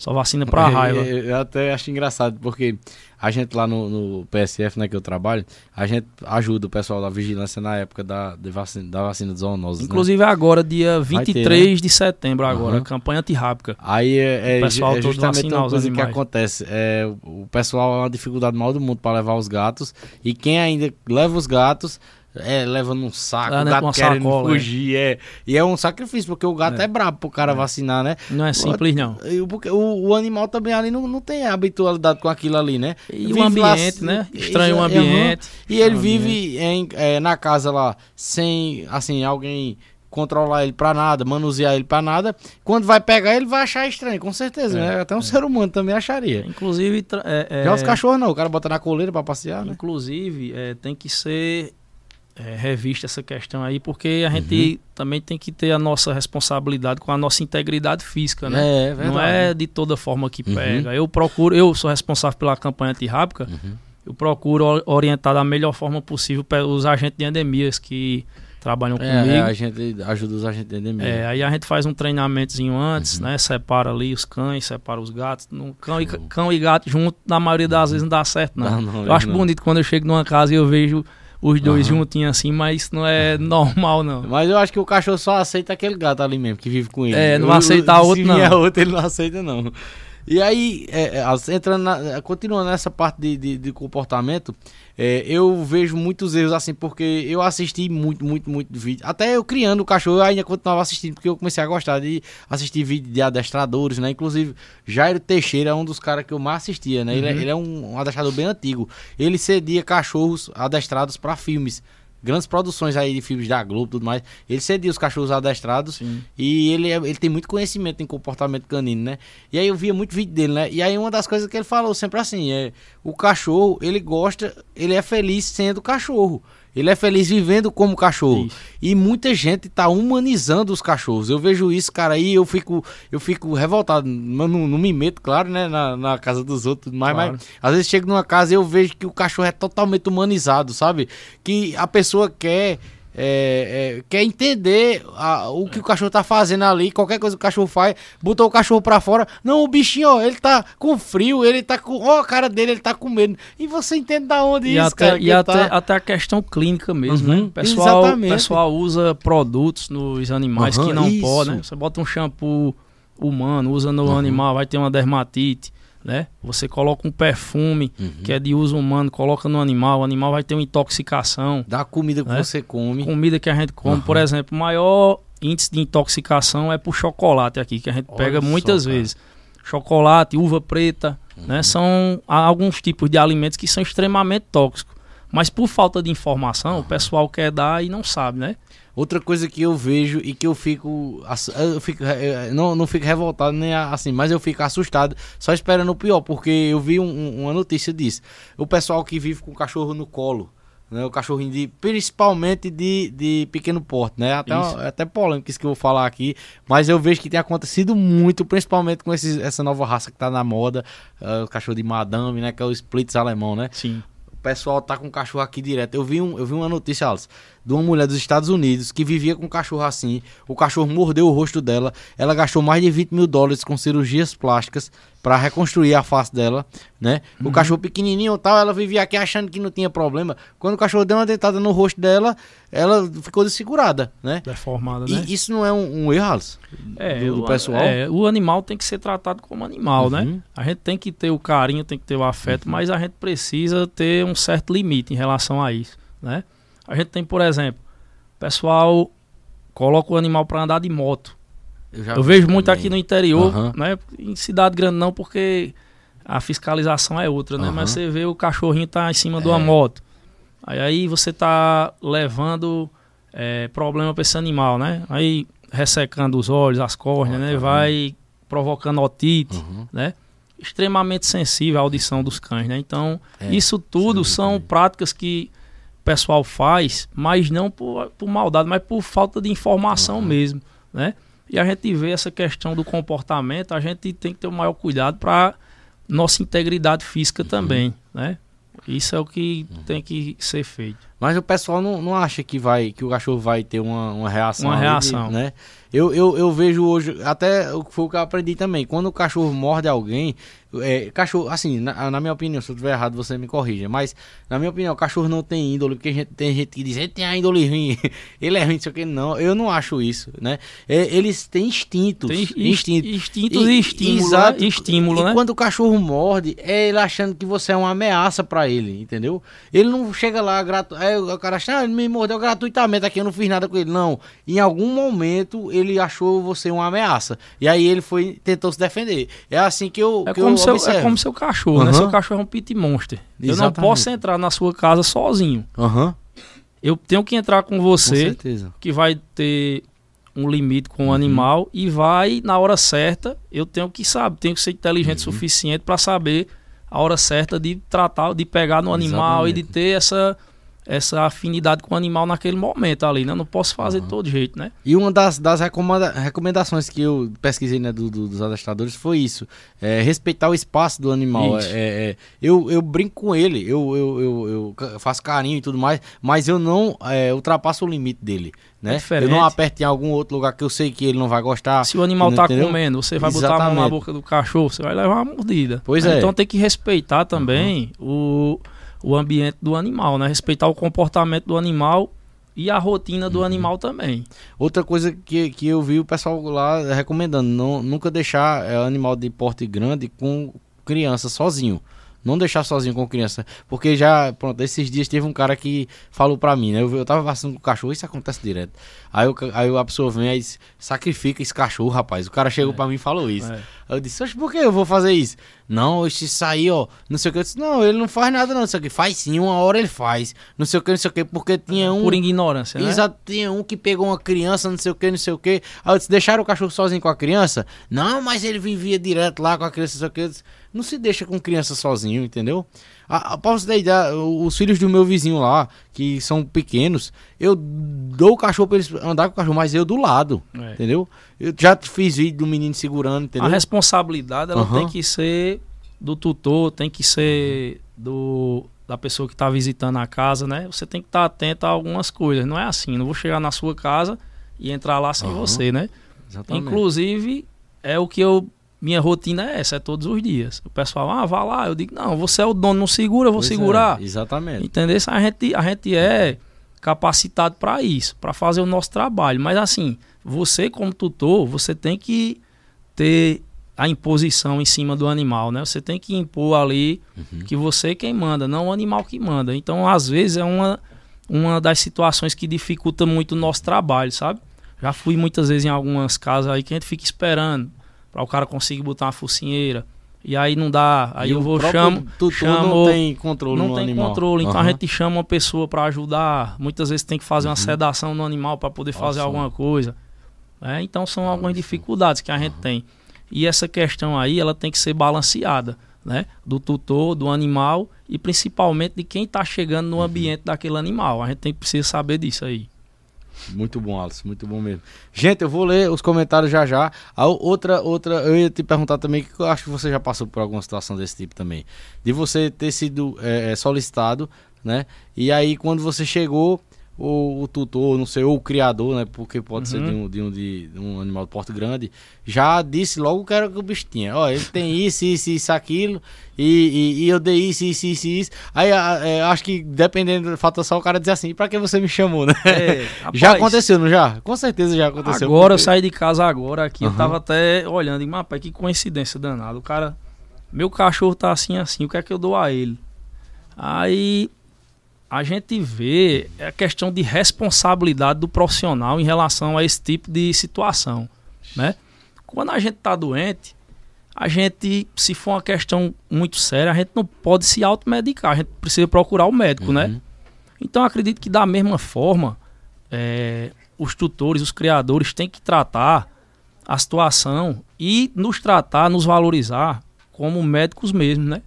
Só vacina para raiva. Eu, eu, até acho engraçado, porque a gente lá no, no, PSF, né, que eu trabalho, a gente ajuda o pessoal da vigilância na época da, vacina, da vacina de zoonose. Né? Inclusive né? agora, dia 23 ter, né? de setembro, agora, uhum. campanha antirrábica. Aí é, é, é justamente uma coisa que acontece. É, o pessoal é uma dificuldade maior do mundo para levar os gatos. E quem ainda leva os gatos é, leva num saco, ah, o né, gato querendo sacola, é. fugir, é. é. E é um sacrifício, porque o gato é, é brabo pro cara é. vacinar, né? Não é simples, não. Porque o, o animal também ali não, não tem habitualidade com aquilo ali, né? E vive o ambiente, lá, né? Estranho o ambiente. E ele vive em, é, na casa lá, sem, assim, alguém controlar ele para nada, manusear ele para nada. Quando vai pegar, ele vai achar estranho, com certeza, é, né? Até um é. ser humano também acharia. Inclusive. É, Já os cachorros não, o cara bota na coleira para passear, né? Inclusive, tem que ser é, revista essa questão aí, porque a gente uhum. também tem que ter a nossa responsabilidade com a nossa integridade física, né? É, é Não é de toda forma que uhum. pega. Eu procuro, eu sou responsável pela campanha antirrábica, uhum. eu procuro orientar da melhor forma possível os agentes de endemias que trabalham é, comigo. É, a gente ajuda os agentes de endemia. É, aí a gente faz um treinamentozinho antes, uhum. né? Separa ali os cães, separa os gatos. No, cão, e, cão e gato junto, na maioria das vezes não dá certo, não. não, não eu acho não. bonito quando eu chego numa casa e eu vejo os dois uhum. juntinhos assim, mas não é normal, não. Mas eu acho que o cachorro só aceita aquele gato ali mesmo, que vive com ele. É, não aceita outro, não. Se outro, ele não aceita, não. E aí, é, é entrando na, continuando nessa parte de, de, de comportamento, é, eu vejo muitos erros assim, porque eu assisti muito, muito, muito vídeo. Até eu criando o cachorro, eu ainda continuava assistindo, porque eu comecei a gostar de assistir vídeo de adestradores, né? Inclusive, Jairo Teixeira é um dos caras que eu mais assistia, né? Uhum. Ele, é, ele, é um, um adestrador bem antigo. Ele cedia cachorros adestrados para filmes grandes produções aí de filmes da Globo e tudo mais. Ele cedia os cachorros adestrados Sim. e ele, é, ele tem muito conhecimento em comportamento canino, né? E aí eu via muito vídeo dele, né? E aí uma das coisas que ele falou sempre assim é: o cachorro, ele gosta, ele é feliz sendo cachorro. Ele é feliz vivendo como cachorro. Isso. E muita gente tá humanizando os cachorros. Eu vejo isso, cara, aí eu fico, eu fico revoltado. Não, não, me meto, claro, né, na, na casa dos outros, mas, claro. mas às vezes chego numa casa e eu vejo que o cachorro é totalmente humanizado, sabe? Que a pessoa quer é, é, quer entender a, o que o cachorro tá fazendo ali, qualquer coisa que o cachorro faz, botou o cachorro pra fora. Não, o bichinho, ó, ele tá com frio, ele tá com. Ó, a cara dele, ele tá com medo. E você entende da onde e isso, até, cara, E até, tá... até a questão clínica mesmo, uhum, né? O pessoal, exatamente. pessoal usa produtos nos animais uhum, que não podem, né? Você bota um shampoo humano, usa no uhum. animal, vai ter uma dermatite né? Você coloca um perfume uhum. que é de uso humano, coloca no animal, o animal vai ter uma intoxicação. Da comida que né? você come. Comida que a gente come, uhum. por exemplo, o maior índice de intoxicação é por chocolate aqui, que a gente Olha pega muitas só, vezes. Chocolate, uva preta, uhum. né? São alguns tipos de alimentos que são extremamente tóxicos. Mas por falta de informação, o pessoal quer dar e não sabe, né? Outra coisa que eu vejo e que eu fico. Eu fico não, não fico revoltado nem assim, mas eu fico assustado, só esperando o pior, porque eu vi um, uma notícia disso. O pessoal que vive com o cachorro no colo. Né, o cachorrinho de principalmente de, de pequeno porte, né? Até, até polêmico isso que eu vou falar aqui, mas eu vejo que tem acontecido muito, principalmente com esses, essa nova raça que tá na moda, uh, o cachorro de madame, né? Que é o Splits alemão, né? Sim. Pessoal tá com cachorro aqui direto. Eu vi, um, eu vi uma notícia, Alice, de uma mulher dos Estados Unidos que vivia com um cachorro assim. O cachorro mordeu o rosto dela. Ela gastou mais de 20 mil dólares com cirurgias plásticas para reconstruir a face dela, né? O uhum. cachorro pequenininho e tal, ela vivia aqui achando que não tinha problema. Quando o cachorro deu uma dentada no rosto dela, ela ficou desfigurada, né? Deformada, né? E isso não é um, um erro, Alice, é, do, do o, pessoal? É, o animal tem que ser tratado como animal, né? uhum. né? A gente tem que ter o carinho, tem que ter o afeto, uhum. mas a gente precisa ter um certo limite em relação a isso, né? A gente tem, por exemplo, pessoal coloca o animal para andar de moto. Eu, eu vejo muito aqui no interior, uhum. né? Em cidade grande não, porque a fiscalização é outra, né? Uhum. Mas você vê o cachorrinho tá em cima é. de uma moto. Aí, aí você tá levando é, problema para esse animal, né? Aí ressecando os olhos, as córneas, né? Vai provocando otite, uhum. né? Extremamente sensível à audição dos cães, né? Então, é, isso tudo são práticas que pessoal faz, mas não por, por maldade, mas por falta de informação uhum. mesmo, né? E a gente vê essa questão do comportamento, a gente tem que ter o maior cuidado para nossa integridade física uhum. também, né? Isso é o que uhum. tem que ser feito. Mas o pessoal não, não acha que vai que o cachorro vai ter uma, uma reação. Uma reação. De, né? Eu, eu, eu vejo hoje, até foi o que eu aprendi também. Quando o cachorro morde alguém, é, cachorro, assim, na, na, minha opinião, se eu estiver errado, você me corrija. Mas, na minha opinião, o cachorro não tem índole, porque gente, tem gente que diz, ele tem a índole ruim, ele é ruim, não sei o que. Não, eu não acho isso, né? É, eles têm instintos. Tem instinto. instintos e, estímulo. Né? Exato. Né? Estímulo, e, né? quando o cachorro morde, é ele achando que você é uma ameaça para ele, entendeu? Ele não chega lá, gratu... é, o cara acha, ah, ele me mordeu gratuitamente aqui, eu não fiz nada com ele. Não. Em algum momento, ele achou você uma ameaça. E aí ele foi tentou se defender. É assim que eu, é que como eu seu, É como seu cachorro, uhum. né? Seu cachorro é um pit monster. Exatamente. Eu não posso entrar na sua casa sozinho. Uhum. Eu tenho que entrar com você, com que vai ter um limite com o uhum. animal e vai na hora certa. Eu tenho que saber, tenho que ser inteligente o uhum. suficiente para saber a hora certa de tratar, de pegar no animal Exatamente. e de ter essa essa afinidade com o animal naquele momento ali, né? Eu não posso fazer uhum. de todo jeito, né? E uma das, das recomenda recomendações que eu pesquisei né, do, do, dos adestradores foi isso: é, respeitar o espaço do animal. É, é, é, eu, eu brinco com ele, eu, eu, eu, eu, faço carinho e tudo mais, mas eu não é, ultrapasso o limite dele. Né? É eu não aperto em algum outro lugar que eu sei que ele não vai gostar. Se o animal tá entendeu? comendo, você vai Exatamente. botar a mão na boca do cachorro, você vai levar uma mordida. Pois é. Então tem que respeitar também uhum. o o ambiente do animal, né? Respeitar o comportamento do animal e a rotina do uhum. animal também. Outra coisa que, que eu vi o pessoal lá recomendando, não, nunca deixar é, animal de porte grande com criança sozinho. Não deixar sozinho com criança. Porque já, pronto, esses dias teve um cara que falou pra mim, né? Eu, eu tava passando com o cachorro, isso acontece direto. Aí, eu, aí a pessoa vem e sacrifica esse cachorro, rapaz. O cara chegou é. pra mim e falou isso. É. Aí eu disse, por que eu vou fazer isso? Não, se sair, ó, não sei o que. Eu disse, não, ele não faz nada, não. Não sei o que. Faz sim, uma hora ele faz. Não sei o que, não sei o que. Porque tinha um. Por ignorância, né? Exato, tinha um que pegou uma criança, não sei o que, não sei o que. Aí eu disse, deixaram o cachorro sozinho com a criança? Não, mas ele vivia direto lá com a criança, não sei o que. Eu disse, não se deixa com criança sozinho, entendeu? A, a, pra você ter ideia, os filhos do meu vizinho lá, que são pequenos, eu dou o cachorro pra eles andar com o cachorro, mas eu do lado, é. entendeu? Eu já fiz vídeo do menino segurando, entendeu? A responsabilidade, ela uhum. tem que ser do tutor, tem que ser do da pessoa que está visitando a casa, né? Você tem que estar tá atento a algumas coisas. Não é assim, não vou chegar na sua casa e entrar lá sem uhum. você, né? Exatamente. Inclusive, é o que eu minha rotina é essa, é todos os dias. O pessoal, ah, vá lá. Eu digo, não, você é o dono, não segura, eu vou pois é, segurar. É, exatamente. Entendeu? A gente, a gente é capacitado para isso, para fazer o nosso trabalho. Mas assim, você como tutor, você tem que ter a imposição em cima do animal, né? Você tem que impor ali uhum. que você é quem manda, não o animal que manda. Então, às vezes, é uma, uma das situações que dificulta muito o nosso trabalho, sabe? Já fui muitas vezes em algumas casas aí que a gente fica esperando para o cara conseguir botar uma focinheira. E aí não dá, aí e eu vou chamo, chamo não tem controle não no tem animal. controle, então uhum. a gente chama uma pessoa para ajudar. Muitas vezes tem que fazer uhum. uma sedação no animal para poder fazer Nossa. alguma coisa. É, então são algumas dificuldades que a gente uhum. tem. E essa questão aí, ela tem que ser balanceada, né? Do tutor, do animal e principalmente de quem está chegando no uhum. ambiente daquele animal. A gente tem que precisar saber disso aí. Muito bom, Alisson, muito bom mesmo. Gente, eu vou ler os comentários já já. A outra, outra, eu ia te perguntar também que eu acho que você já passou por alguma situação desse tipo também, de você ter sido é, solicitado, né? E aí quando você chegou, o, o tutor, não sei, ou o criador, né? Porque pode uhum. ser de um, de, um, de um animal de porte grande, já disse logo que era que o bicho tinha. Ó, ele tem isso, isso, isso, aquilo, e, e, e eu dei isso, isso, isso, isso. Aí é, acho que dependendo, falta só o cara dizer assim, pra que você me chamou, né? É, rapaz, já aconteceu, não já? Com certeza já aconteceu. Agora porque... eu saí de casa agora aqui, uhum. eu tava até olhando, e rapaz, que coincidência danada. O cara, meu cachorro tá assim, assim, o que é que eu dou a ele? Aí a gente vê a questão de responsabilidade do profissional em relação a esse tipo de situação, né? Quando a gente está doente, a gente, se for uma questão muito séria, a gente não pode se automedicar, a gente precisa procurar o médico, né? uhum. né? Então acredito que da mesma forma, é, os tutores, os criadores têm que tratar a situação e nos tratar, nos valorizar como médicos mesmo, né?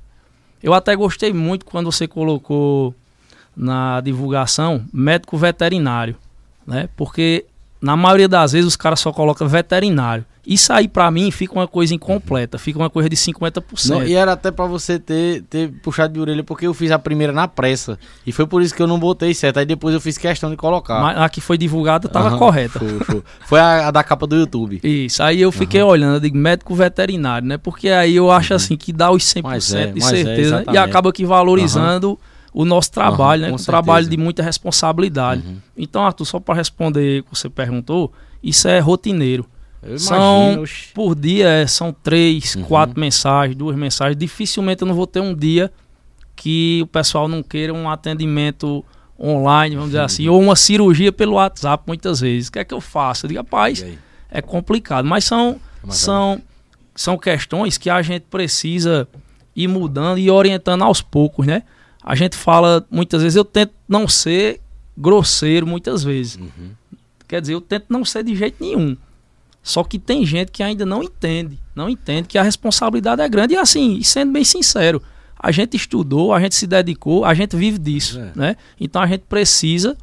Eu até gostei muito quando você colocou na divulgação médico veterinário, né? Porque na maioria das vezes os caras só colocam veterinário Isso aí, para mim, fica uma coisa incompleta, fica uma coisa de 50%. Não, e era até para você ter, ter puxado de orelha, porque eu fiz a primeira na pressa. E foi por isso que eu não botei certo. Aí depois eu fiz questão de colocar. Mas a que foi divulgada tava uhum, correta. Foi, foi. foi a, a, da capa do YouTube. Isso, aí eu fiquei uhum. olhando, eu digo médico veterinário, né? Porque aí eu acho uhum. assim que dá os 100% mas é, de é, certeza é, e acaba que valorizando o nosso trabalho, né? Um trabalho de muita responsabilidade. Uhum. Então, Arthur, só para responder o que você perguntou, isso é rotineiro. são por dia é, são três, uhum. quatro mensagens, duas mensagens. Dificilmente eu não vou ter um dia que o pessoal não queira um atendimento online, vamos dizer assim, ou uma cirurgia pelo WhatsApp muitas vezes. O que é que eu faço? Eu digo, rapaz, é complicado. Mas são, são, são questões que a gente precisa ir mudando e orientando aos poucos, né? A gente fala muitas vezes, eu tento não ser grosseiro muitas vezes. Uhum. Quer dizer, eu tento não ser de jeito nenhum. Só que tem gente que ainda não entende, não entende que a responsabilidade é grande. E assim, sendo bem sincero, a gente estudou, a gente se dedicou, a gente vive disso, é. né? Então a gente precisa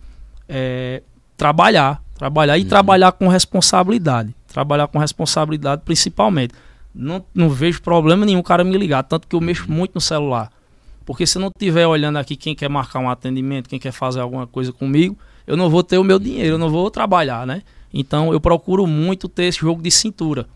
é, trabalhar, trabalhar e uhum. trabalhar com responsabilidade, trabalhar com responsabilidade principalmente. Não, não vejo problema nenhum o cara me ligar, tanto que eu mexo uhum. muito no celular. Porque se não tiver olhando aqui quem quer marcar um atendimento, quem quer fazer alguma coisa comigo, eu não vou ter o meu dinheiro, eu não vou trabalhar, né? Então eu procuro muito ter esse jogo de cintura,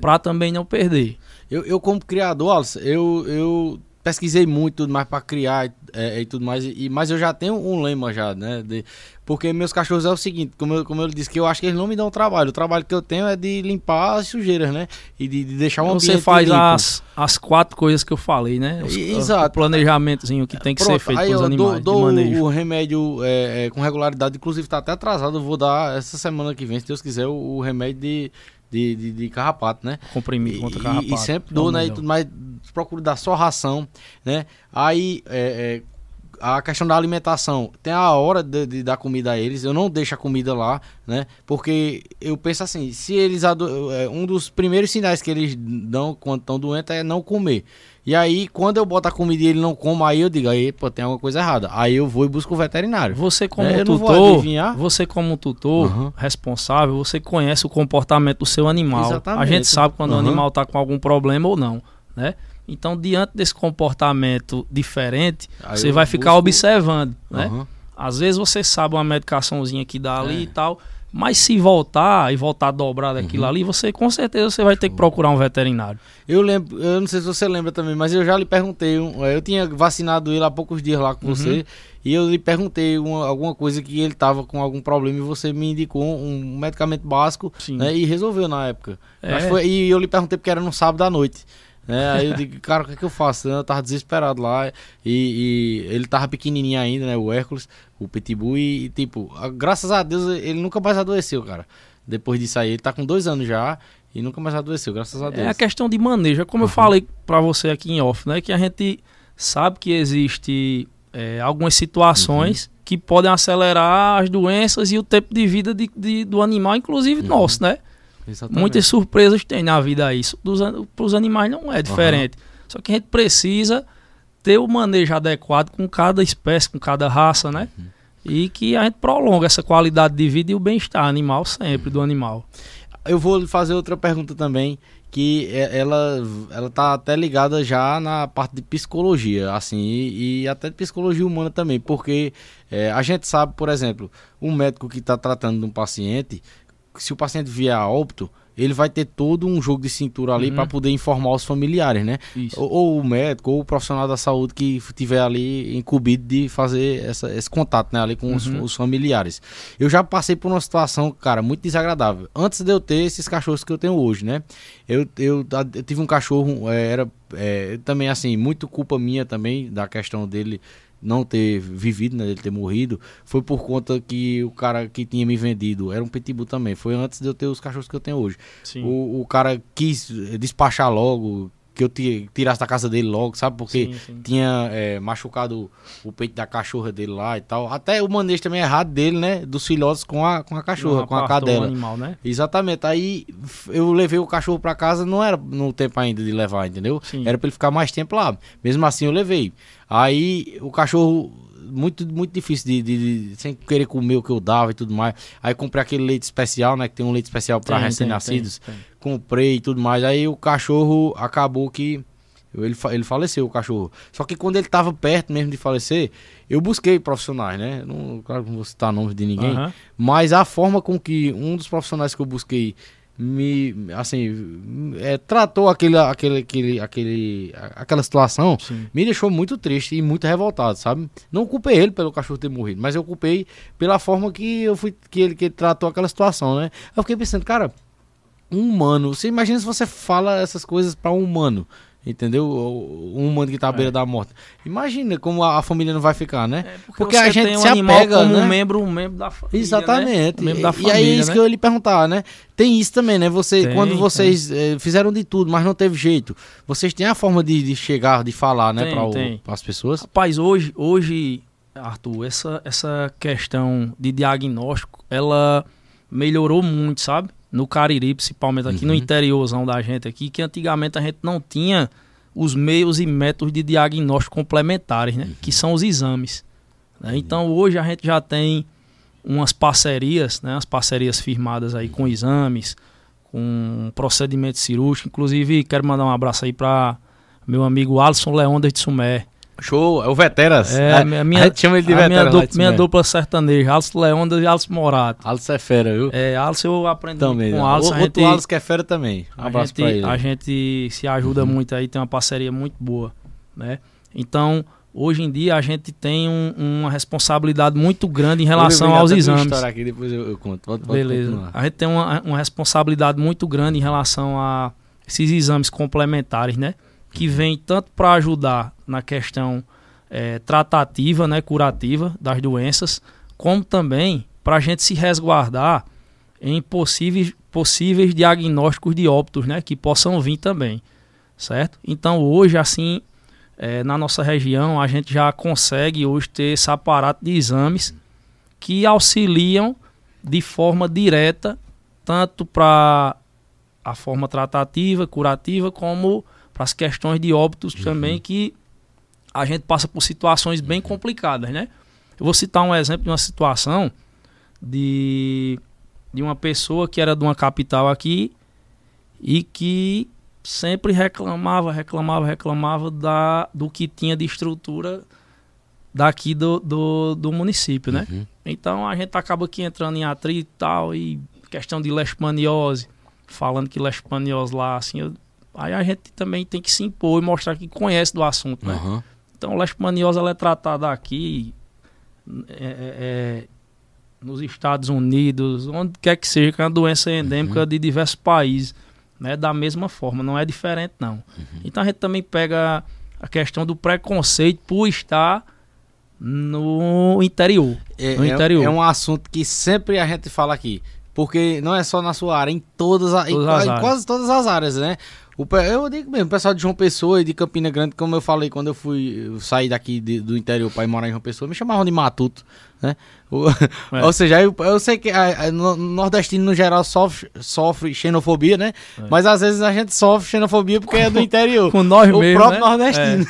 para também não perder. Eu, eu como criador, Alisson, eu, eu pesquisei muito tudo mais para criar é, e tudo mais, e, mas eu já tenho um lema já, né? De, porque meus cachorros é o seguinte, como eu, como eu disse, que eu acho que eles não me dão trabalho. O trabalho que eu tenho é de limpar as sujeiras, né? E de, de deixar um então ambiente Você faz as, as quatro coisas que eu falei, né? Os, Exato. O planejamentozinho que tem que Pronto, ser feito com os animais. Dou, dou o remédio é, é, com regularidade, inclusive tá até atrasado. Eu vou dar essa semana que vem, se Deus quiser, o, o remédio de de, de, de, carrapato, né? Comprimido contra carrapato. E, e sempre dou, né? E tudo mais, procuro dar só ração, né? Aí, é, é, a questão da alimentação, tem a hora de, de, dar comida a eles, eu não deixo a comida lá, né? Porque eu penso assim, se eles é, um dos primeiros sinais que eles dão quando estão doentes é não comer. E aí, quando eu boto a comida e ele não come, aí eu digo, aí, pô, tem alguma coisa errada. Aí eu vou e busco o veterinário. Você como é, tutor, você como tutor uhum. responsável, você conhece o comportamento do seu animal. Exatamente. A gente sabe quando uhum. o animal está com algum problema ou não, né? Então, diante desse comportamento diferente, aí você vai ficar busco... observando, né? Uhum. Às vezes você sabe uma medicaçãozinha que dá ali é. e tal, mas se voltar e voltar dobrado aquilo uhum. ali, você com certeza você vai ter que procurar um veterinário. Eu lembro, eu não sei se você lembra também, mas eu já lhe perguntei, eu tinha vacinado ele há poucos dias lá com uhum. você, e eu lhe perguntei uma, alguma coisa que ele estava com algum problema e você me indicou um medicamento básico, né, e resolveu na época. É. Foi, e eu lhe perguntei porque era no sábado à noite. Né? Aí eu digo, cara, o que, é que eu faço? Eu tava desesperado lá e, e, ele tava pequenininho ainda, né? O Hércules, o Pitbull e, e, tipo, graças a Deus ele nunca mais adoeceu, cara. Depois disso aí, ele tá com dois anos já e nunca mais adoeceu, graças a Deus. É a questão de manejo, é como uhum. eu falei para você aqui em off, né? Que a gente sabe que existe é, algumas situações uhum. que podem acelerar as doenças e o tempo de vida de, de do animal, inclusive uhum. nosso, né? Exatamente. Muitas surpresas tem na vida isso. Para os animais não é diferente. Uhum. Só que a gente precisa ter o manejo adequado com cada espécie, com cada raça, né? Uhum. E que a gente prolonga essa qualidade de vida e o bem-estar animal sempre, uhum. do animal. Eu vou fazer outra pergunta também, que é, ela ela tá até ligada já na parte de psicologia, assim, e, e até de psicologia humana também, porque é, a gente sabe, por exemplo, um médico que está tratando de um paciente, se o paciente vier a óbito, ele vai ter todo um jogo de cintura ali uhum. para poder informar os familiares, né? Ou, ou, o médico, ou o profissional da saúde que tiver ali incumbido de fazer essa, esse contato, né? Ali com uhum. os, os, familiares. Eu já passei por uma situação, cara, muito desagradável. Antes de eu ter esses cachorros que eu tenho hoje, né? Eu, eu, eu tive um cachorro, é, era é, também assim, muito culpa minha também, da questão dele não ter vivido, né, ele ter morrido, foi por conta que o cara que tinha me vendido era um pitbull também. Foi antes de eu ter os cachorros que eu tenho hoje. O, o cara quis despachar logo, que eu tirasse da casa dele logo, sabe? Porque sim, sim. tinha é, machucado o peito da cachorra dele lá e tal. Até o manejo também errado dele, né? Dos filhotes com a, com a cachorra, não com a cadela. Animal, né? Exatamente. Aí eu levei o cachorro para casa, não era no tempo ainda de levar, entendeu? Sim. Era para ele ficar mais tempo lá. Mesmo assim eu levei. Aí o cachorro muito, muito difícil de, de, de, sem querer comer o que eu dava e tudo mais. Aí comprei aquele leite especial, né? Que tem um leite especial para recém-nascidos. Comprei e tudo mais. Aí o cachorro acabou que. Ele, ele faleceu, o cachorro. Só que quando ele tava perto mesmo de falecer, eu busquei profissionais, né? Não, claro que não vou citar nomes de ninguém. Uhum. Mas a forma com que um dos profissionais que eu busquei me assim é, tratou aquele, aquele, aquele, aquele, aquela situação Sim. me deixou muito triste e muito revoltado, sabe? Não culpei ele pelo cachorro ter morrido, mas eu culpei pela forma que eu fui que ele, que ele tratou aquela situação, né? Eu fiquei pensando, cara, um humano, você imagina se você fala essas coisas para um humano, Entendeu? Um humano que tá à beira é. da morte. Imagina como a, a, família não vai ficar, né? É porque, porque a gente um se apega, como né? um membro, um membro da família. Né? Exatamente. Né? Um membro da família, e aí isso né? que eu ia lhe perguntar, né? Tem isso também, né? Você, tem, quando vocês eh, fizeram de tudo, mas não teve jeito, vocês têm a forma de, de chegar, de falar, né, para as pessoas? Rapaz, hoje, hoje, Arthur, essa, essa questão de diagnóstico, ela melhorou muito, sabe? No Cariri, principalmente aqui uhum. no interiorzão da gente aqui, que antigamente a gente não tinha os meios e métodos de diagnóstico complementares, né? Uhum. Que são os exames. Né? Uhum. Então hoje a gente já tem umas parcerias, né? As parcerias firmadas aí com exames, com procedimentos cirúrgicos. Inclusive quero mandar um abraço aí para meu amigo Alisson Leondas de Sumé, Show, é o Veteras. É, a, minha, a gente chama ele de Veteras. Minha, dupla, minha dupla sertaneja, Alisson Leondas e Alisson Morato. Alisson é fera, viu? É, Alisson eu aprendi também, com o Alisson. Outro Alisson que é fera também. Um abraço gente, pra ele. A gente se ajuda uhum. muito aí, tem uma parceria muito boa, né? Então, hoje em dia a gente tem um, uma responsabilidade muito grande em relação aos exames. Aqui, depois eu, eu conto. Pode, pode Beleza. Continuar. A gente tem uma, uma responsabilidade muito grande em relação a esses exames complementares, né? Que vem tanto para ajudar na questão é, tratativa, né, curativa das doenças, como também para a gente se resguardar em possíveis, possíveis diagnósticos de óbitos, né, que possam vir também, certo? Então hoje, assim, é, na nossa região, a gente já consegue hoje ter esse aparato de exames que auxiliam de forma direta, tanto para a forma tratativa, curativa, como para as questões de óbitos uhum. também, que a gente passa por situações bem complicadas, né? Eu vou citar um exemplo de uma situação de, de uma pessoa que era de uma capital aqui e que sempre reclamava, reclamava, reclamava da, do que tinha de estrutura daqui do, do, do município, né? Uhum. Então a gente acaba aqui entrando em atrito e tal, e questão de leishmaniose, falando que leishmaniose lá, assim, eu, aí a gente também tem que se impor e mostrar que conhece do assunto, né? Uhum. Então, leishmaniose ela é tratada aqui, é, é, é, nos Estados Unidos, onde quer que seja, que é uma doença endêmica uhum. de diversos países, né? Da mesma forma, não é diferente não. Uhum. Então a gente também pega a questão do preconceito por estar no interior. É, no é, interior. é um assunto que sempre a gente fala aqui. Porque não é só na sua área, em todas, todas em, em quase todas as áreas, né? O, eu digo mesmo, o pessoal de João Pessoa e de Campina Grande, como eu falei quando eu fui eu sair daqui de, do interior para ir morar em João Pessoa, me chamavam de matuto, né? O, é. Ou seja, eu, eu sei que a, a, no, nordestino no geral sofre, sofre xenofobia, né? É. Mas às vezes a gente sofre xenofobia porque é do interior. Com nós o mesmo, próprio né? nordestino.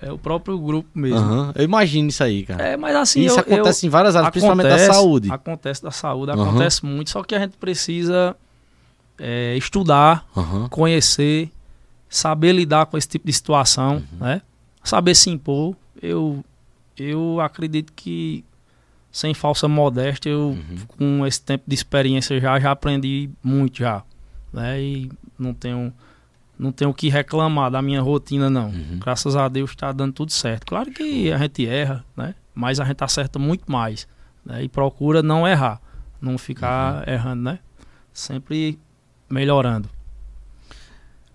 É. é. o próprio grupo mesmo. Uhum. Eu imagino isso aí, cara. É, mas assim, isso eu, acontece eu, em várias áreas, acontece, principalmente da saúde. Acontece da saúde, uhum. acontece muito, só que a gente precisa é, estudar, uhum. conhecer saber lidar com esse tipo de situação, uhum. né? Saber se impor. Eu, eu acredito que, sem falsa modéstia, eu, uhum. com esse tempo de experiência já, já aprendi muito já, né? E não tenho, não tenho o que reclamar da minha rotina, não. Uhum. Graças a Deus está dando tudo certo. Claro que a gente erra, né? Mas a gente acerta muito mais, né? E procura não errar, não ficar uhum. errando, né? Sempre melhorando.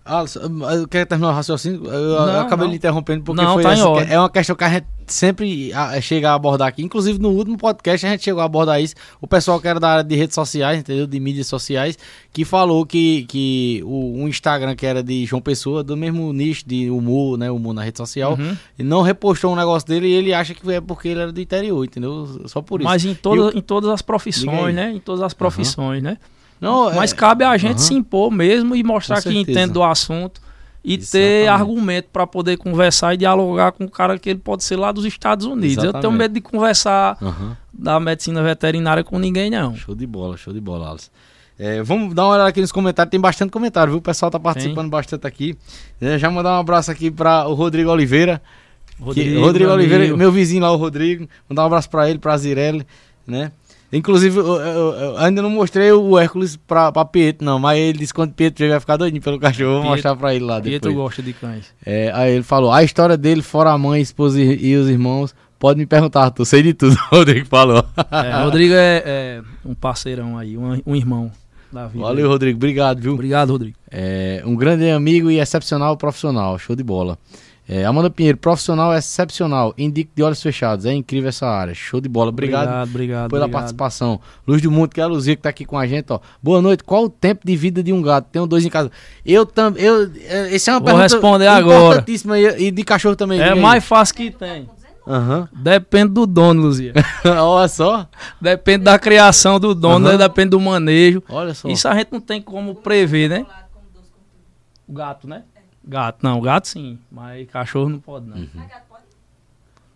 Alisson, eu quero terminar o raciocínio. Eu não, acabei não. lhe interrompendo porque não, foi tá essa, é uma questão que a gente sempre chega a abordar aqui. Inclusive no último podcast a gente chegou a abordar isso. O pessoal que era da área de redes sociais, entendeu? De mídias sociais, que falou que, que o, um Instagram que era de João Pessoa, do mesmo nicho de humor, né? Humor na rede social, uhum. não repostou um negócio dele e ele acha que é porque ele era do interior, entendeu? Só por isso. Mas em, toda, em todas as profissões, né? Em todas as profissões, uhum. né? Não, Mas é... cabe a gente uhum. se impor mesmo e mostrar que entende do assunto e Exatamente. ter argumento para poder conversar e dialogar com o cara que ele pode ser lá dos Estados Unidos. Eu tenho Exatamente. medo de conversar Aham. da medicina veterinária com ninguém, não. Show de bola, show de bola, Alisson. É, vamos dar uma olhada aqui nos comentários, tem bastante comentário, viu? O pessoal tá participando bastante aqui. É, já mandar um abraço aqui para o Rodrigo Oliveira. que- Rodrigo meu Oliveira, amigo. meu vizinho lá, o Rodrigo. Mandar um abraço para ele, pra Zirelli, né? Inclusive, eu, eu- eu ainda não mostrei o Hércules pra, pra Pietro, não, mas ele disse que quando Pietro vai ficar doidinho pelo cachorro, vou Pietro- mostrar pra ele lá Pietro depois. gosta de cães. É, aí ele falou, a história dele, fora a mãe, esposa e, os irmãos, pode me perguntar, Arthur, sei de tudo, o Rodrigo falou. É, Rodrigo é, é um parceirão aí, um, um irmão da vida. Valeu, Rodrigo, obrigado, viu? Obrigado, Rodrigo. É, um grande amigo e excepcional profissional. Show de bola. É, Amanda Pinheiro, profissional excepcional. Indico de olhos fechados. É incrível essa área. Show de bola. Obrigado, Obrigado, obrigado. pela obrigado. participação. Luz do Mundo, que é a Luzia que tá aqui com a gente. Ó. Boa noite. Qual o tempo de vida de um gato? Tenho dois em casa. Eu também. Eu, é, esse é uma Vou pergunta responder agora. importantíssima e, e de cachorro também. É mais fácil que tem. Aham. Depende do dono, Luzia. Olha só. Depende da criação do dono, Aham. né? depende do manejo. Olha só. Isso a gente não tem como prever, né? O gato, né? Gato, não, gato sim, mas cachorro não pode não. Uhum.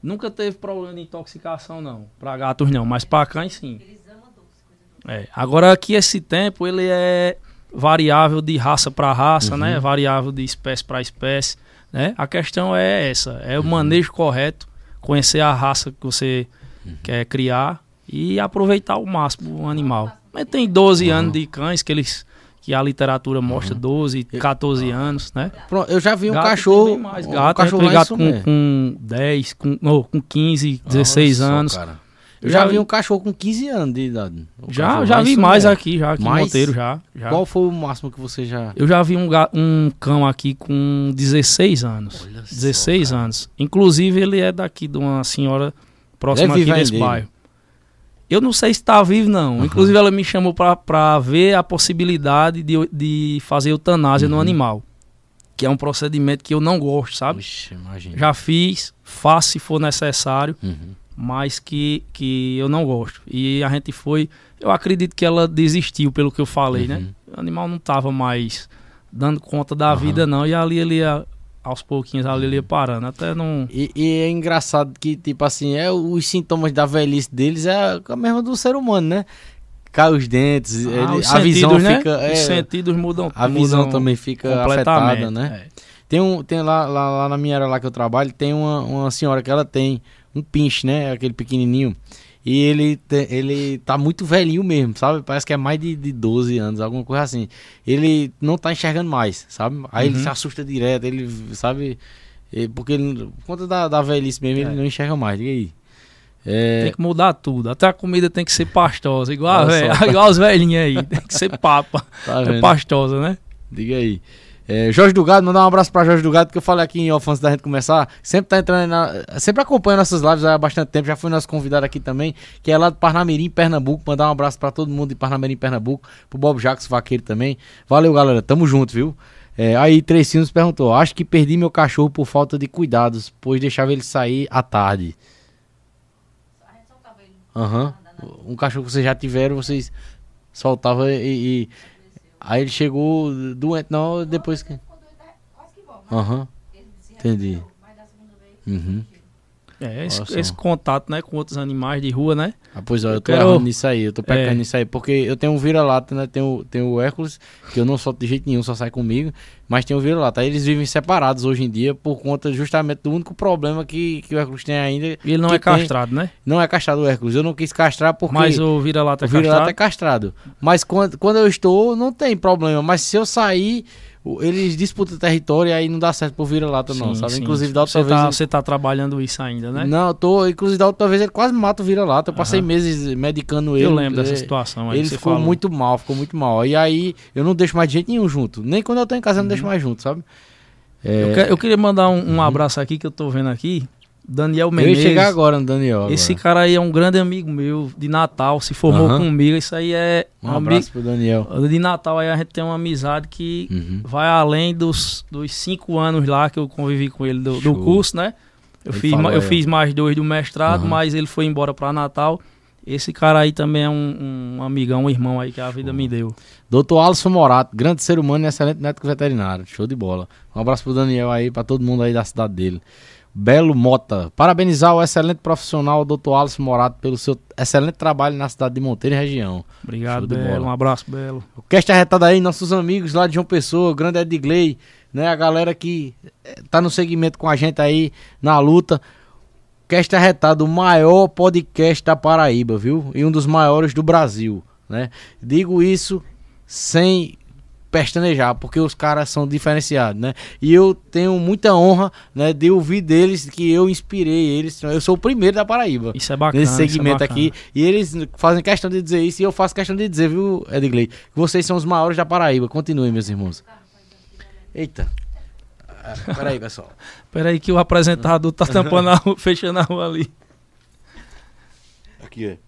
Nunca teve problema de intoxicação não, Pra gatos não, mas pra cães sim. É, agora aqui esse tempo ele é variável de raça para raça, Uhum. né? Variável de espécie para espécie, né? A questão é essa, é o Uhum. manejo correto, conhecer a raça que você Uhum. quer criar e aproveitar ao máximo o animal. Mas tem 12 anos de cães que eles que a literatura mostra 12, 14 anos, né? Pronto, eu já vi um Gato cachorro. mais um gato, cachorro tem lá em gato com, com 10, com, não, com 15, 16 Olha só, anos. cara. Eu já vi um cachorro com 15 anos de idade. Um Já, cachorro já vi mais aqui, já aqui Mais? em Monteiro, já. já. Qual foi o máximo que você já. Eu já vi um, um cão aqui com 16 anos. Olha só, 16 cara. anos. Inclusive, ele é daqui de uma senhora próxima É aqui desse bairro. Eu não sei se está vivo, não. Aham. Inclusive, ela me chamou para ver a possibilidade de, de fazer eutanásia no Uhum. animal. Que é um procedimento que eu não gosto, sabe? Ixi, imagina. Já fiz, faço se for necessário, Uhum. mas que, que eu não gosto. E a gente foi. Eu acredito que ela desistiu, pelo que eu falei, né? Uhum. O animal não estava mais dando conta da vida, não. E ali ele ia, aos pouquinhos, ali ele ia parando. Até não. E, e é engraçado que, tipo assim, é os sintomas da velhice deles é a mesma do ser humano, né? Cai os dentes, ele- Ah, os a visão né? fica. é, Os sentidos mudam. a visão mudam também fica afetada, né? É. Tem, um, tem lá, lá, lá na minha área lá que eu trabalho, tem uma, uma senhora que ela tem um pinche, né? Aquele pequenininho. E ele, te- ele tá muito velhinho mesmo, sabe? Parece que é mais de, de 12 anos, alguma coisa assim. Ele não tá enxergando mais, sabe? Aí ele Uhum. se assusta direto, ele, sabe? Porque ele, por conta da, da velhice mesmo, É. ele não enxerga mais, diga aí. É, Tem que mudar tudo. Até a comida tem que ser pastosa, igual, a velha- igual os velhinhos aí. Tem que ser papa. tá É pastosa, né? Diga aí. É, Jorge do Gado, mandar um abraço pra Jorge do Gado, que eu falei aqui em off antes da gente começar. Sempre tá entrando na, Sempre acompanha nossas lives há bastante tempo. Já foi nosso convidado aqui também, que é lá de Parnamirim, Pernambuco. Mandar um abraço pra todo mundo de Parnamirim, Pernambuco. Pro Bob Jacques, vaqueiro também. Valeu, galera. Tamo junto, viu? É, aí, Três Sinos perguntou: Acho que perdi meu cachorro por falta de cuidados, pois deixava ele sair à tarde. Aham. Um cachorro que vocês já tiveram, vocês soltavam e. e- Aí ele chegou doente, não, depois que. Aham. Entendi. Uhum. É, esse, esse contato, né, com outros animais de rua, né? Ah, pois ó, eu, Eu tô quero- errando nisso aí, eu tô pecando É. nisso aí, porque eu tenho um vira-lata, né? Tenho, tenho o Hércules, que eu não solto de jeito nenhum, só sai comigo, mas tem o vira-lata. Eles vivem separados hoje em dia por conta justamente do único problema que, que o Hércules tem ainda. E ele não é tem- castrado, né? Não é castrado o Hércules. Eu não quis castrar porque. Mas o vira-lata é O vira-lata castrado. é castrado. Mas quando, quando eu estou, não tem problema. Mas se eu sair, eles disputam território e aí não dá certo pro vira-lata, não, sabe? sim. Inclusive, da outra você vez. Tá, ele- Você tá trabalhando isso ainda, né? Não, eu tô. Inclusive, da outra vez ele quase mata o vira-lata. Eu passei Aham. meses medicando ele. Eu lembro dessa É, situação aí Ele ficou falou. muito mal, ficou muito mal. E aí eu não deixo mais de jeito nenhum junto. Nem quando eu tô em casa eu não deixo mais junto, sabe? É, Uhum. Eu, que- eu queria mandar um, um abraço aqui que eu tô vendo aqui. Daniel eu ia Menezes. chegar agora no Daniel. Esse agora. cara aí é um grande amigo meu de Natal, se formou Aham. comigo. Isso aí é Um amigo. abraço pro Daniel. De Natal aí a gente tem uma amizade que Uhum. vai além dos, dos cinco anos lá que eu convivi com ele do, do Show. curso, né? Eu, Ele fiz, falou eu ó. fiz mais dois do mestrado, Aham. mas ele foi embora para Natal Esse cara aí também é um, um amigão, um irmão aí que a vida me deu. Doutor Alisson Morato, grande ser humano e excelente médico veterinário. Show de bola. Um abraço pro Daniel aí, pra todo mundo aí da cidade dele. Belo Mota. Parabenizar o excelente profissional, doutor Alisson Morato, pelo seu excelente trabalho na cidade de Monteiro e região. Obrigado, Belo. Um abraço, Belo. O cast arretado aí, nossos amigos lá de João Pessoa, o grande Edgley, né? A galera que eh, tá no segmento com a gente aí na luta. Cast Arretado, o maior podcast da Paraíba, viu? E um dos maiores do Brasil, né? Digo isso sem pestanejar, porque os caras são diferenciados, né? E eu tenho muita honra, né, de ouvir deles que eu inspirei eles. Eu sou o primeiro da Paraíba. Isso é bacana. Nesse segmento é aqui. E eles fazem questão de dizer isso e eu faço questão de dizer, viu, Edgley? Que vocês são os maiores da Paraíba. Continuem, meus irmãos. Eita. Ah, peraí, pessoal. Peraí que o apresentador tá tampando a rua, fechando a rua ali. Aqui,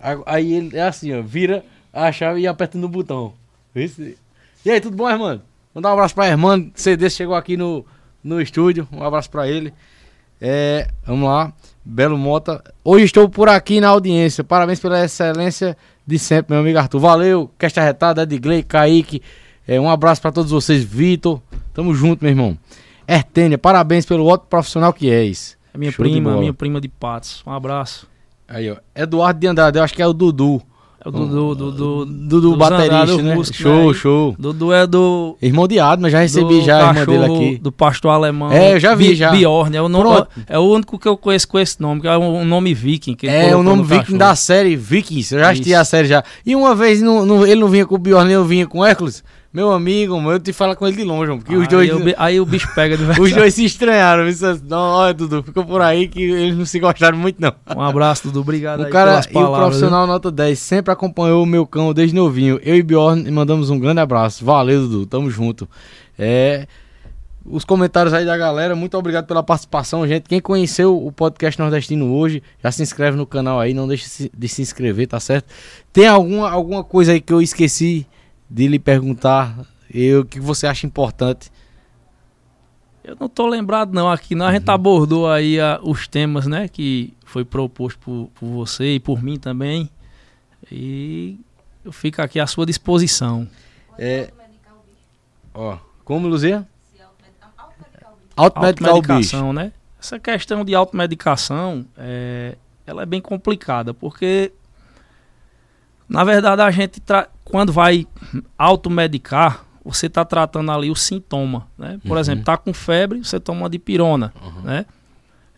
ó. Aí ele é assim, ó. Vira a chave e aperta no botão. Esse... E aí, tudo bom, irmão? Mandar um abraço pra irmã. CD chegou aqui no, no estúdio. Um abraço pra ele. É, vamos lá. Belo Mota. Hoje estou por aqui na audiência. Parabéns pela excelência de sempre, meu amigo Arthur. Valeu. Cast arretada, Edgley, Kaique. É, um abraço para todos vocês, Vitor. Tamo junto, meu irmão. Ertênia, parabéns pelo ótimo profissional que és. É minha Show prima, minha prima de Patos. Um abraço. Aí, ó. Eduardo de Andrade, eu acho que é o Dudu. É o Dudu, Dudu, Dudu baterista, né? Músico, show, né? show. Dudu é do... Irmão de Adma, já recebi já a irmã dele aqui. Do pastor alemão. É, eu já vi, já. Bjorn, é o, nome, é o único que eu conheço com esse nome, que é um nome viking. é, o nome viking da série Vikings, eu já assisti a série já. E uma vez no, ele não vinha com o Bjorn, eu vinha com o Hércules. Meu amigo, eu te falo com ele de longe, porque os dois. Eu, aí o bicho pega de verdade. Os dois se estranharam. Não, olha, Dudu, ficou por aí que eles não se gostaram muito, não. Um abraço, Dudu. Obrigado o cara, E o profissional viu? nota 10 sempre acompanhou o meu cão desde novinho. Eu e Bjorn mandamos um grande abraço. Valeu, Dudu. Tamo junto. É. Os comentários aí da galera, muito obrigado pela participação, gente. Quem conheceu o podcast nordestino hoje, já se inscreve no canal aí, não deixe de se inscrever, tá certo? Tem alguma, alguma coisa aí que eu esqueci de lhe perguntar eu, o que você acha importante. Eu não tô lembrado não aqui, não. A gente uhum. abordou aí a, os temas, né, que foi proposto por, por, você e por mim também. E eu fico aqui à sua disposição. É, ó, como, Luzia? Automedicar o bicho. né? Essa questão de automedicação, é, ela é bem complicada, porque na verdade, a gente, quando vai automedicar, você está tratando ali o sintoma. Né? Por uhum. exemplo, está com febre, você toma uma dipirona. Uhum. Né?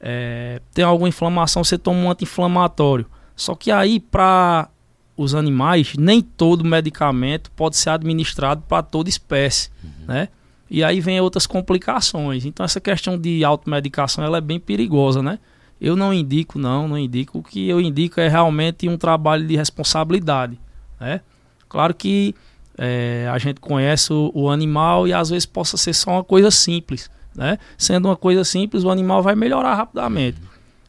É, tem alguma inflamação, você toma um anti-inflamatório. Só que aí, para os animais, nem todo medicamento pode ser administrado para toda espécie. Uhum. Né? E aí vem outras complicações. Então, essa questão de automedicação ela é bem perigosa, né? Eu não indico, não, não indico. O que eu indico é realmente um trabalho de responsabilidade. Né? Claro que é, a gente conhece o, o, animal e às vezes possa ser só uma coisa simples. Né? Sendo uma coisa simples, o animal vai melhorar rapidamente.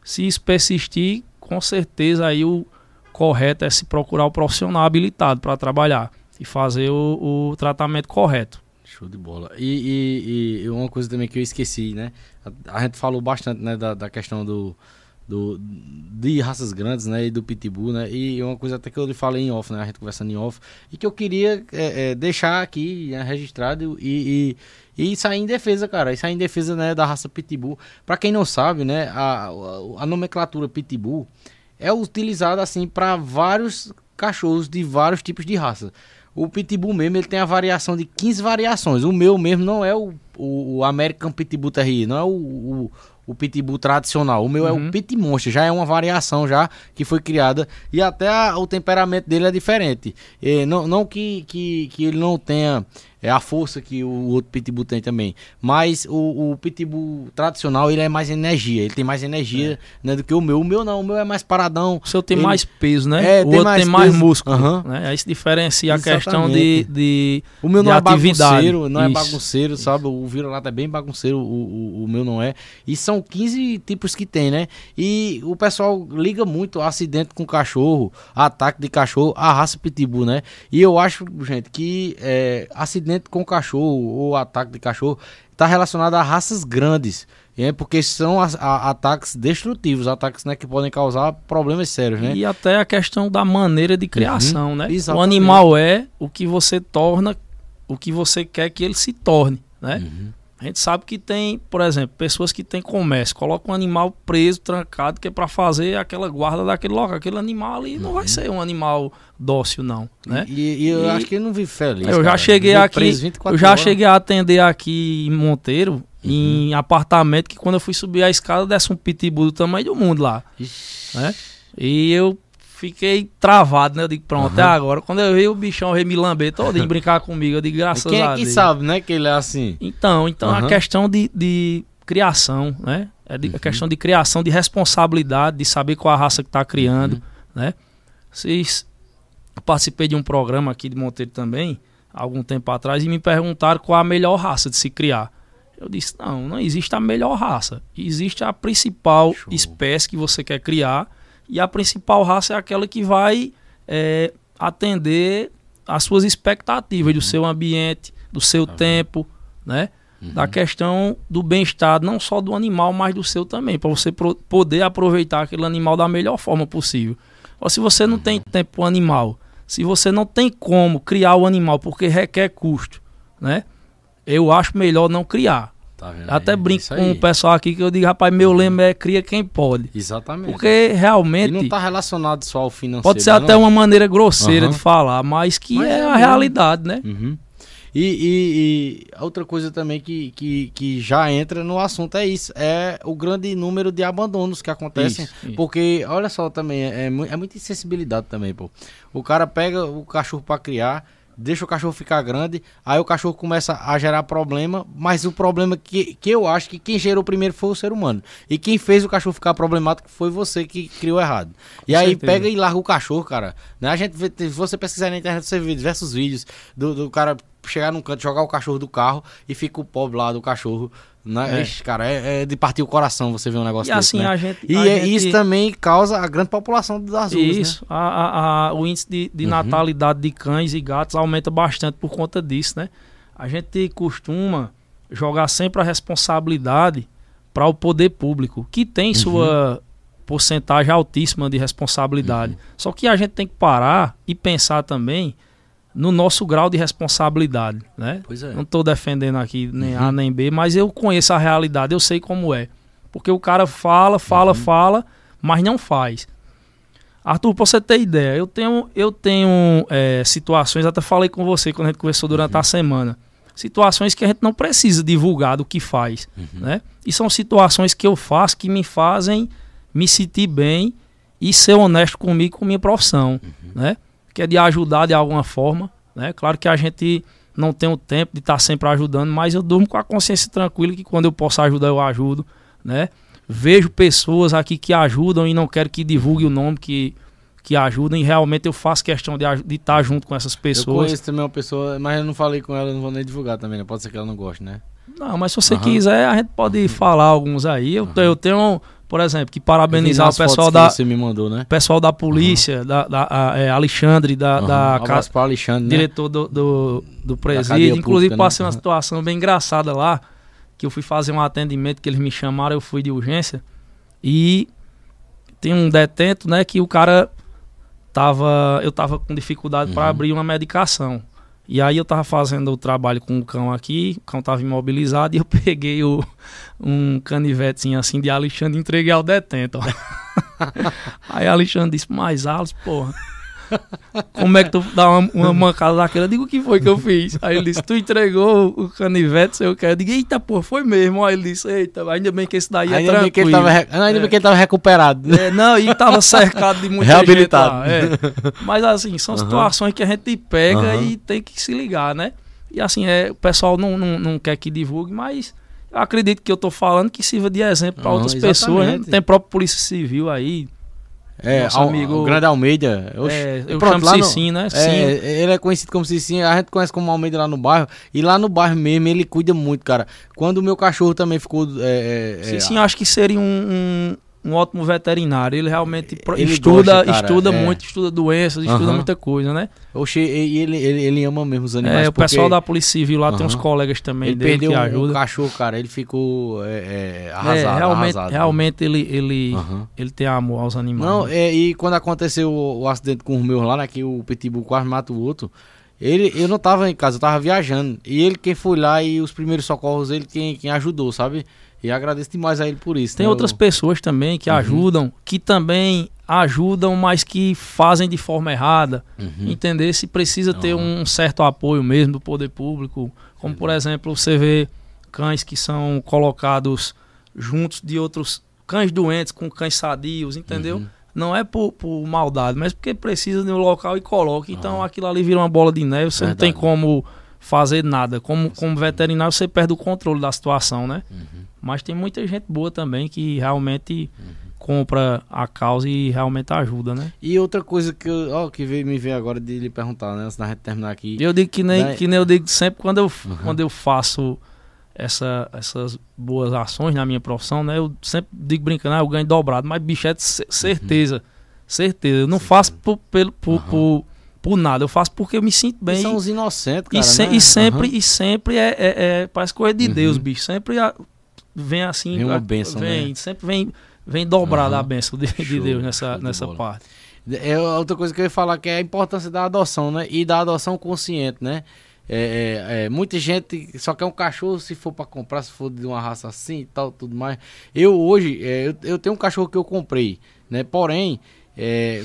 Se isso persistir, com certeza aí o correto é se procurar o profissional habilitado para trabalhar e fazer o, o tratamento correto. Show de bola. E, e, e, uma coisa também que eu esqueci, né? A, a gente falou bastante né, da, da questão do, do, de raças grandes, né? E do pitbull, né? E uma coisa até que eu lhe falei em off, né? A gente conversando em off. E que eu queria é, é, deixar aqui né, registrado e, e, e sair em defesa, cara. E sair em defesa né, da raça pitbull. Para quem não sabe, né? A, a, a nomenclatura pitbull é utilizada assim para vários cachorros de vários tipos de raça. O Pitbull mesmo, ele tem a variação de 15 variações. O meu mesmo não é o, o, o American Pitbull Terrier, não é o, o, o Pitbull tradicional. O meu uhum. é o uhum. Pit Monster, já é uma variação já que foi criada. E até a, o temperamento dele é diferente. E não não que, que, que ele não tenha é a força que o outro pitbull tem também. Mas o, o pitbull tradicional, ele é mais energia. Ele tem mais energia é. né, do que o meu. O meu não, o meu é mais paradão. O seu tem ele... mais peso, né? É, o outro mais tem mais peso. músculo. Uhum. Né? Aí se diferencia Exatamente. a questão de, de O meu não é bagunceiro, não é Isso. é bagunceiro, Isso. sabe? O vira-lata é bem bagunceiro, o, o, o, meu não é. E são 15 tipos que tem, né? E o pessoal liga muito acidente com cachorro, ataque de cachorro, a raça pitbull, né? E eu acho, gente, que é, acidente com cachorro ou ataque de cachorro está relacionado a raças grandes. É porque são a, a, ataques destrutivos, ataques né, que podem causar problemas sérios, né? E até a questão da maneira de criação, Uhum, né? exatamente. O animal é o que você torna, o que você quer que ele se torne, né? Uhum. A gente sabe que tem, por exemplo, pessoas que têm comércio, colocam um animal preso, trancado, que é para fazer aquela guarda daquele local. Aquele animal ali não vai ser um animal dócil, não, né? E, e eu E- acho que ele não vive feliz. eu já cara. cheguei Vive aqui, preso 24 eu já horas. cheguei a atender aqui em Monteiro, Uhum. em apartamento, que quando eu fui subir a escada, desce um pitbull do tamanho do mundo lá, Ixi. né? E eu fiquei travado, né? Eu digo, pronto, até agora. Quando eu vi o bichão veio me lamber todo e brincar comigo, eu digo, graças Quem a é que Deus. sabe, né, que ele é assim? Então, então Aham. a questão de, de criação, né? É de- a questão de criação, de responsabilidade, de saber qual a raça que está criando, né? Vocês eu participei de um programa aqui de Monteiro também, algum tempo atrás, e me perguntaram qual a melhor raça de se criar. Eu disse, não, não existe a melhor raça. Existe a principal Show. espécie que você quer criar, e a principal raça é aquela que vai é, atender às suas expectativas do seu ambiente, do seu tempo, né? Da questão do bem-estar, não só do animal, mas do seu também, para você poder aproveitar aquele animal da melhor forma possível. Ou se você não tem tempo para o animal, se você não tem como criar o animal porque requer custo, né? Eu acho melhor não criar. Tá? Até aí? brinco Isso com o pessoal aqui que eu digo, rapaz, meu lema é cria quem pode. Exatamente. Porque E realmente não tá relacionado só ao financeiro. pode ser né, até não? uma maneira grosseira Aham. de falar, mas que Mas é, é a realidade, né? Uhum. E, e- e outra coisa também que, que, que já entra no assunto é isso, é o grande número de abandonos que acontecem. Isso, isso. Porque, olha só também, é, mu- é muita insensibilidade também, pô. O cara pega o cachorro pra criar, deixa o cachorro ficar grande, aí o cachorro começa a gerar problema, mas o problema que, que eu acho que quem gerou primeiro foi o ser humano. E quem fez o cachorro ficar problemático foi você que criou errado. E Com aí certeza. pega e larga o cachorro, cara. Né? A gente vê, se você pesquisar na internet, você vê diversos vídeos do, do cara chegar num canto, jogar o cachorro do carro e fica o pobre lá do cachorro. Né? É. Ixi, cara, é, é de partir o coração você ver um negócio E desse, assim né? a gente. E a é- gente- isso também causa a grande população das ruas, Isso, a- a- a- o índice de, de Uhum. natalidade de cães e gatos aumenta bastante por conta disso, né? A gente costuma jogar sempre a responsabilidade para o poder público, que tem Uhum. sua porcentagem altíssima de responsabilidade. Uhum. Só que a gente tem que parar e pensar também no nosso grau de responsabilidade, né? Pois é. Não estou defendendo aqui nem Uhum. A nem B, mas eu conheço a realidade, eu sei como é. Porque o cara fala, fala, Uhum. fala, mas não faz. Arthur, pra você ter ideia, eu tenho, eu tenho é, situações, até falei com você quando a gente conversou durante Uhum. a semana, situações que a gente não precisa divulgar do que faz, Uhum. né? E são situações que eu faço que me fazem me sentir bem e ser honesto comigo com minha profissão, Uhum. né? Que é de ajudar de alguma forma, né? Claro que a gente não tem o tempo de estar sempre ajudando, mas eu durmo com a consciência tranquila que quando eu posso ajudar, eu ajudo, né? Vejo pessoas aqui que ajudam e não quero que divulgue o nome que, que ajudam e realmente eu faço questão de estar junto com essas Eu pessoas. conheço também uma pessoa, mas eu não falei com ela, não vou nem divulgar também, né? Pode ser que ela não goste, né? Não, mas se você Aham. quiser, a gente pode falar alguns aí. Eu, te- eu tenho, por exemplo, que parabenizar o pessoal da, você me mandou, né? pessoal da polícia, da, da- a- é, Alexandre, da, Aham. da para Alexandre, né? diretor do, do, do cadeia presídio. Inclusive, pública, né? passei uma Aham. situação bem engraçada lá, que eu fui fazer um atendimento que eles me chamaram, eu fui de urgência. E tem um detento, né, que o cara tava. Eu tava com dificuldade para Uhum. abrir uma medicação. E aí eu tava fazendo o trabalho com o cão aqui, o cão tava imobilizado e eu peguei o, um canivetezinho assim de Alexandre e entreguei ao detento. aí Alexandre disse, mais Alice, porra. Como é que tu dá uma, uma mancada daquela? Eu digo, o que foi que eu fiz? Aí ele disse, tu entregou o canivete, sei o que. Eu digo, eita, porra, foi mesmo. Aí ele disse, eita, ainda bem que esse daí é Ainda bem, que ele tranquilo. tava, ainda bem que ele tava recuperado. É, não, e tava cercado de muita Reabilitado. gente lá, é. Mas assim, são Aham. situações que a gente pega Aham. e tem que se ligar, né? E assim, é, o pessoal não, não, não quer que divulgue, mas eu acredito que eu tô falando que sirva de exemplo para outras pessoas, né? exatamente. Tem próprio Polícia Civil aí. É, Nosso amigo- o Grande Almeida. Oxe, é, eu pronto, chamo lá no- né? É, Sim. ele é conhecido como Cicinho, a gente conhece como Almeida lá no bairro. E lá no bairro mesmo, ele cuida muito, cara. Quando o meu cachorro também ficou. É, é, é, eu acho que seria um, um, um ótimo veterinário. Ele realmente Ele estuda, gosta, estuda é. muito, estuda doenças, estuda Aham. muita coisa, né? Oxe, e ele, ele, ele ama mesmo os animais. É, o pessoal porque da Polícia Civil lá tem uns colegas também Ele dele perdeu que um, um cachorro, cara. Ele ficou é, é, É, arrasado. realmente, arrasado. realmente ele, ele, Aham. ele tem amor aos animais. Não, né? é, e quando aconteceu o, o acidente com os meus lá, né, que o Pitbull quase mata o outro, ele, eu não tava em casa, eu tava viajando. E ele quem foi lá e os primeiros socorros, ele quem, quem ajudou, sabe? E agradeço demais a ele por isso. Tem né? outras pessoas também que Uhum. ajudam, que também ajudam, mas que fazem de forma errada. Uhum. Entender se precisa ter um certo apoio mesmo do poder público. Como, por exemplo, você vê cães que são colocados juntos de outros cães doentes com cães sadios, entendeu? Uhum. Não é por, por maldade, mas porque precisa de um local e coloca. Então aquilo ali vira uma bola de neve, você não tem Verdade. como fazer nada. Como, como veterinário, você perde o controle da situação, né? Uhum. Mas tem muita gente boa também que realmente compra a causa e realmente ajuda, né? E outra coisa que, eu- ó, que veio me ver agora de lhe perguntar, né? Antes da gente terminar aqui. Eu digo que nem, Daí- que nem eu digo sempre quando eu, Uhum. quando eu faço essa, essas boas ações na minha profissão, né? Eu sempre digo brincando, ah, eu ganho dobrado, mas bicho é de ce- certeza. Certeza. Eu não faço por, pelo, por, Uhum. por, por nada, eu faço porque eu me sinto E bem. são os inocentes, E, cara. se- né? e sempre, Aham. e sempre é, é- é- parece coisa de Uhum. Deus, bicho. Sempre a- vem assim. Vem uma bênção, vem, né? Sempre vem, vem dobrada Aham. a bênção de, de Deus nessa, nessa bola. parte. É outra coisa que eu ia falar que é a importância da adoção, né? E da adoção consciente, né? É, é, é, muita gente só quer um cachorro se for pra comprar, se for de uma raça assim e tal, tudo mais. Eu hoje, é, eu, eu tenho um cachorro que eu comprei, né? Porém, é,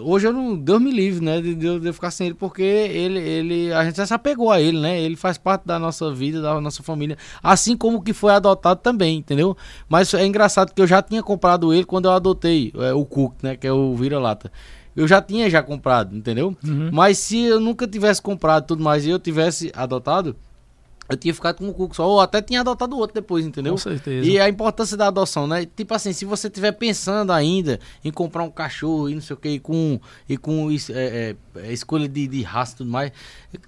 hoje eu não, Deus me livre, né? De, de ficar sem ele, porque ele, ele, a gente já se apegou a ele, né? Ele faz parte da nossa vida, da nossa família, assim como que foi adotado também, entendeu? Mas é engraçado que eu já tinha comprado ele quando eu adotei é, o Cook, né? Que é o vira-lata. Eu já tinha já comprado, entendeu? Uhum. Mas se eu nunca tivesse comprado tudo mais e eu tivesse adotado, eu tinha ficado com o Cook só, ou até tinha adotado outro depois, entendeu? Com certeza. E a importância da adoção, né? Tipo assim, se você estiver pensando ainda em comprar um cachorro e não sei o que, e com, e com é, é, é, escolha de, de raça e tudo mais,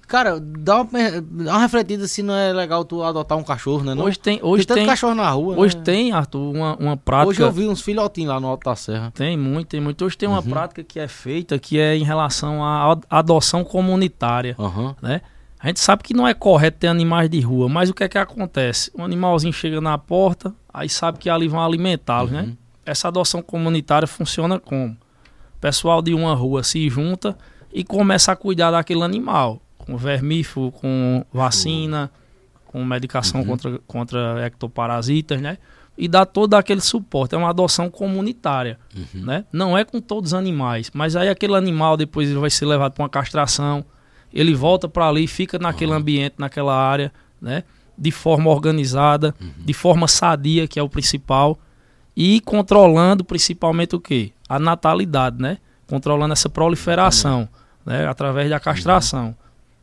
cara, dá uma, dá uma refletida se não é legal tu adotar um cachorro, né? Não? Hoje tem, hoje tanto tem, cachorro na rua. hoje né? tem, Arthur, uma, uma prática. Hoje eu vi uns filhotinhos lá no Alto da Serra. Tem muito, tem muito. Hoje tem uma Uhum. prática que é feita que é em relação à ad- adoção comunitária, Aham. né? A gente sabe que não é correto ter animais de rua, mas o que é que acontece? Um animalzinho chega na porta, aí sabe que ali vão alimentá-los, né? Uhum. Essa adoção comunitária funciona como? O pessoal de uma rua se junta e começa a cuidar daquele animal, com vermífugo, com vacina, com medicação Uhum. contra, contra ectoparasitas, né? E dá todo aquele suporte. É uma adoção comunitária, Uhum. né? Não é com todos os animais, mas aí aquele animal depois ele vai ser levado para uma castração, ele volta para ali, fica naquele ambiente, naquela área, né? De forma organizada, de forma sadia, que é o principal, e controlando principalmente o quê? A natalidade, né? Controlando essa proliferação, né? Através da castração,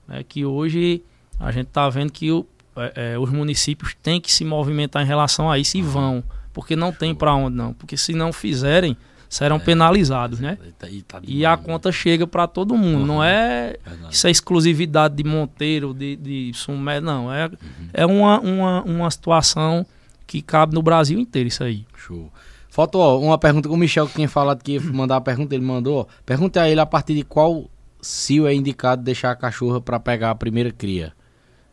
né? Que hoje a gente está vendo que o- é, é, os municípios têm que se movimentar em relação a isso e vão, porque não tem para onde não, porque se não fizerem serão penalizados, né? E tá- E a demais, conta chega para todo mundo, não é Verdade. isso é exclusividade de Monteiro, de, de Sumé, não. É, é uma, uma, uma situação que cabe no Brasil inteiro, isso aí. Show. Falta ó, uma pergunta que o Michel que tinha falado que ia mandar a pergunta, ele mandou. ó. Pergunta a ele a partir de qual cio é indicado deixar a cachorra para pegar a primeira cria.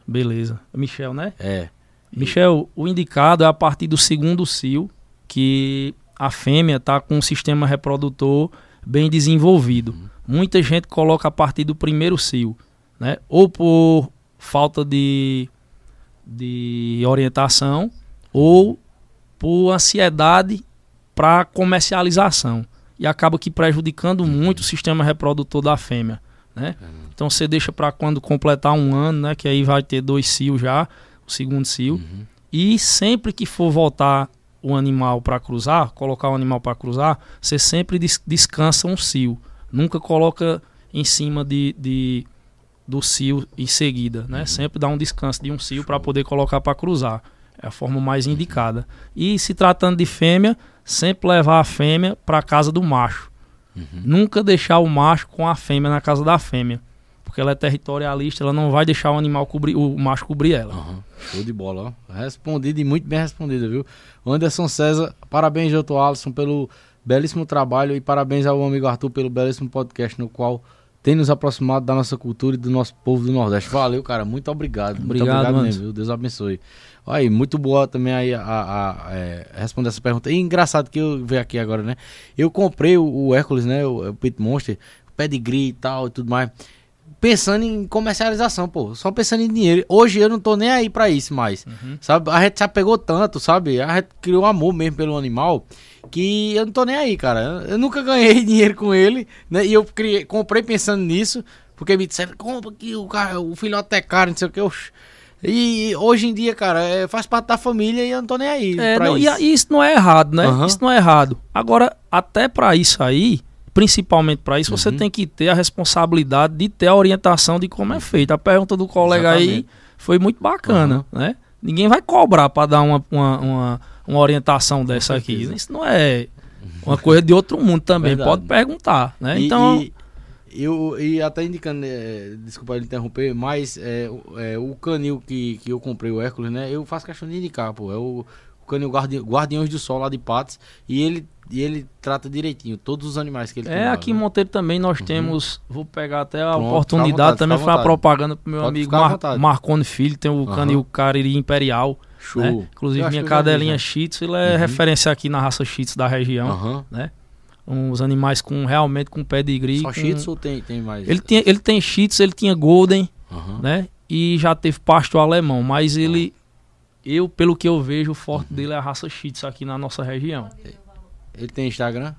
Beleza. Michel, né? É. Michel, o indicado é a partir do segundo cio, que a fêmea está com um sistema reprodutor bem desenvolvido. Muita gente coloca a partir do primeiro cio, né? Ou por falta de, de orientação, ou por ansiedade para comercialização. E acaba que prejudicando muito o sistema reprodutor da fêmea, né? Então você deixa para quando completar um ano, né? Que aí vai ter dois cios já, o segundo cio. Uhum. E sempre que for voltar o animal para cruzar, colocar o animal para cruzar, você sempre des- descansa um cio. Nunca coloca em cima de, de- do cio em seguida, né? Sempre dá um descanso de um cio para poder colocar para cruzar. É a forma mais indicada. E se tratando de fêmea, sempre levar a fêmea para casa do macho. Nunca deixar o macho com a fêmea na casa da fêmea. Porque ela é territorialista, ela não vai deixar o animal cobrir, o macho cobrir ela. Aham. Show de bola, ó. Respondido e muito bem respondido, viu? Anderson César, parabéns, Doutor Alisson, pelo belíssimo trabalho e parabéns ao amigo Arthur pelo belíssimo podcast no qual tem nos aproximado da nossa cultura e do nosso povo do Nordeste. Valeu, cara. Muito obrigado. Obrigado, muito obrigado mano. mesmo, viu? Deus abençoe. Aí, muito boa também aí a, a- a, é, responder essa pergunta. E engraçado que eu vejo aqui agora, né? Eu comprei o, o Hércules, né? O, o Pit Monster, pedigree e tal e tudo mais. Pensando em comercialização, pô. Só pensando em dinheiro. Hoje eu não tô nem aí pra isso mais. Sabe? A gente já pegou tanto, sabe? A gente criou amor mesmo pelo animal. Que eu não tô nem aí, cara. Eu nunca ganhei dinheiro com ele, né? E eu criei, comprei pensando nisso. Porque me disseram, compra que o, o filhote é caro, não sei o que. Oxi. E hoje em dia, cara, é, faz parte da família e eu não tô nem aí. É, não, e, isso. e isso não é errado, né? Aham. Isso não é errado. Agora, até pra isso aí, principalmente pra isso, Uhum. você tem que ter a responsabilidade de ter a orientação de como é feito. A pergunta do colega aí Exatamente. foi muito bacana, né? Ninguém vai cobrar pra dar uma, uma, uma, uma orientação dessa aqui. Isso não é uma coisa de outro mundo também. Verdade. Pode perguntar, né? E- então, E, eu, e até indicando, é, desculpa ele interromper, mas é, o- é, o canil que, que eu comprei, o Hércules, né? Eu faço questão de indicar, pô. É o, o canil guardi, Guardiões do Sol lá de Patos. E ele, e ele trata direitinho todos os animais que ele tem. É, aqui em né? Monteiro também nós temos, vou pegar até a Pronto, oportunidade vontade, também, foi uma propaganda pro meu Pode amigo Mar. Marconi Filho, tem o Aham. canil Cariri Imperial, Show. né? Inclusive minha já vi, cadelinha já. Shih Tzu, ele é Uhum. referência aqui na raça Shih Tzu da região, Aham. né? Uns animais com realmente com pedigree. Só com- Shih Tzu ou tem, tem mais? Ele, tinha, ele tem Shih Tzu, ele tinha Golden, Aham. né? E já teve pastor alemão, mas ele... Eu, pelo que eu vejo, o forte Uhum. dele é a raça Shih Tzu aqui na nossa região. Ele tem Instagram?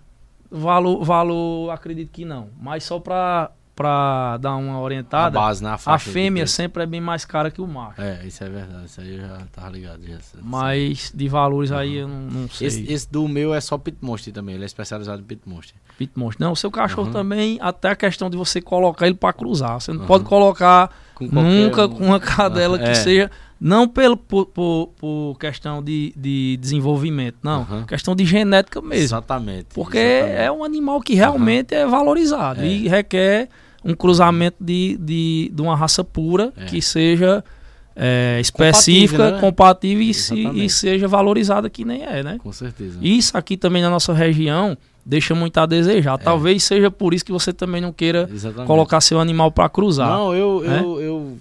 Valor, valor, acredito que não. Mas só pra, pra dar uma A orientada, base, na a de fêmea sempre é bem mais cara que o macho. É, isso é verdade. Isso aí eu já tava ligado. Já, Mas de valores aí eu não, não sei. Esse, esse do meu é só Pit Monster também. Ele é especializado em Pit Monster. Pit monstro. Não, o seu cachorro Aham. também, até a questão de você colocar ele pra cruzar. Você não Aham. pode colocar Com qualquer nunca com uma cadela que É. seja. Não pelo, por, por, por questão de, de desenvolvimento, não. Aham. Questão de genética mesmo. Exatamente. Porque exatamente. é um animal que realmente é valorizado É. e requer um cruzamento de, de, de uma raça pura É. que seja é, específica, Compatível, né? compatível e, e seja valorizada que nem é, né? Com certeza. Isso aqui também na nossa região deixa muito a desejar. Talvez seja por isso que você também não queira É. Exatamente. colocar seu animal para cruzar. Não, eu, É? eu, eu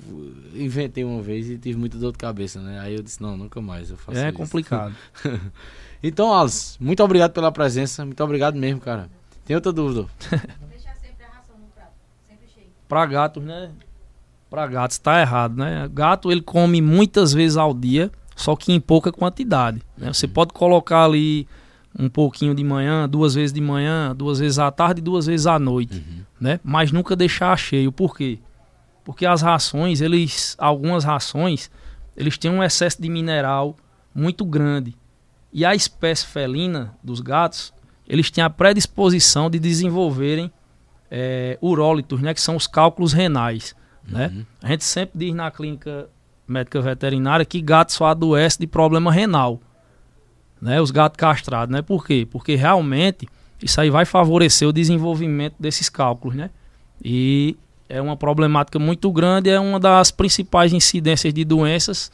inventei uma vez e tive muita dor de cabeça, né? Aí eu disse, não, nunca mais eu faço é isso. complicado. então, Alice, muito obrigado pela presença. Muito obrigado mesmo, cara. Tem outra dúvida? Deixar sempre a ração no prato, sempre cheio. Para gatos, né? Para gatos tá errado, né? Gato ele come muitas vezes ao dia, só que em pouca quantidade. né? Você pode colocar ali um pouquinho de manhã, duas vezes de manhã, duas vezes à tarde e duas vezes à noite, né? Mas nunca deixar cheio. Por quê? Porque as rações, eles, algumas rações, eles têm um excesso de mineral muito grande. E a espécie felina dos gatos, eles têm a predisposição de desenvolverem é, urólitos, né, que são os cálculos renais. Né? Uhum. A gente sempre diz na clínica médica veterinária que gato só adoece de problema renal. Né? Os gatos castrados. Né? Por quê? Porque realmente isso aí vai favorecer o desenvolvimento desses cálculos. Né? E é uma problemática muito grande, é uma das principais incidências de doenças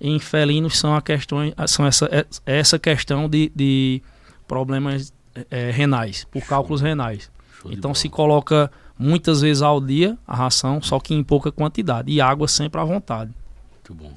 em felinos são, a questão, são essa, é- essa questão de, de problemas é, renais, por cálculos renais. Show Então se coloca muitas vezes ao dia a ração, só que em pouca quantidade. E água sempre à vontade. Muito bom.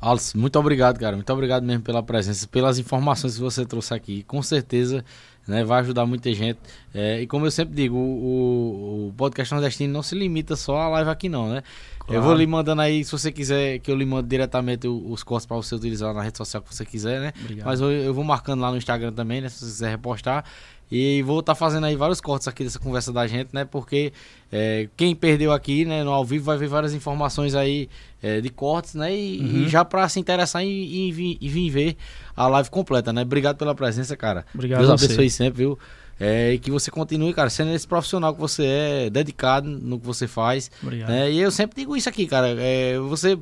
Alice, muito obrigado, cara. Muito obrigado mesmo pela presença, pelas informações que você trouxe aqui. Com certeza né, vai ajudar muita gente. É, e como eu sempre digo, o, o- podcast nordestino não se limita só à live aqui, não, né? Eu Claro. vou lhe mandando aí, se você quiser, que eu lhe mando diretamente os cortes para você utilizar na rede social que você quiser, né? Obrigado. Mas eu, eu vou marcando lá no Instagram também, né? Se você quiser repostar. E vou estar fazendo aí vários cortes aqui dessa conversa da gente, né? Porque é, quem perdeu aqui, né, no ao vivo, vai ver várias informações aí é, de cortes, né? E, Uhum. e já para se interessar em vir, ver a live completa, né? Obrigado pela presença, cara. Obrigado Deus abençoe sempre, viu? É, e que você continue, cara, sendo esse profissional que você é, dedicado no que você faz. Obrigado. né? E eu sempre digo isso aqui, cara. É, você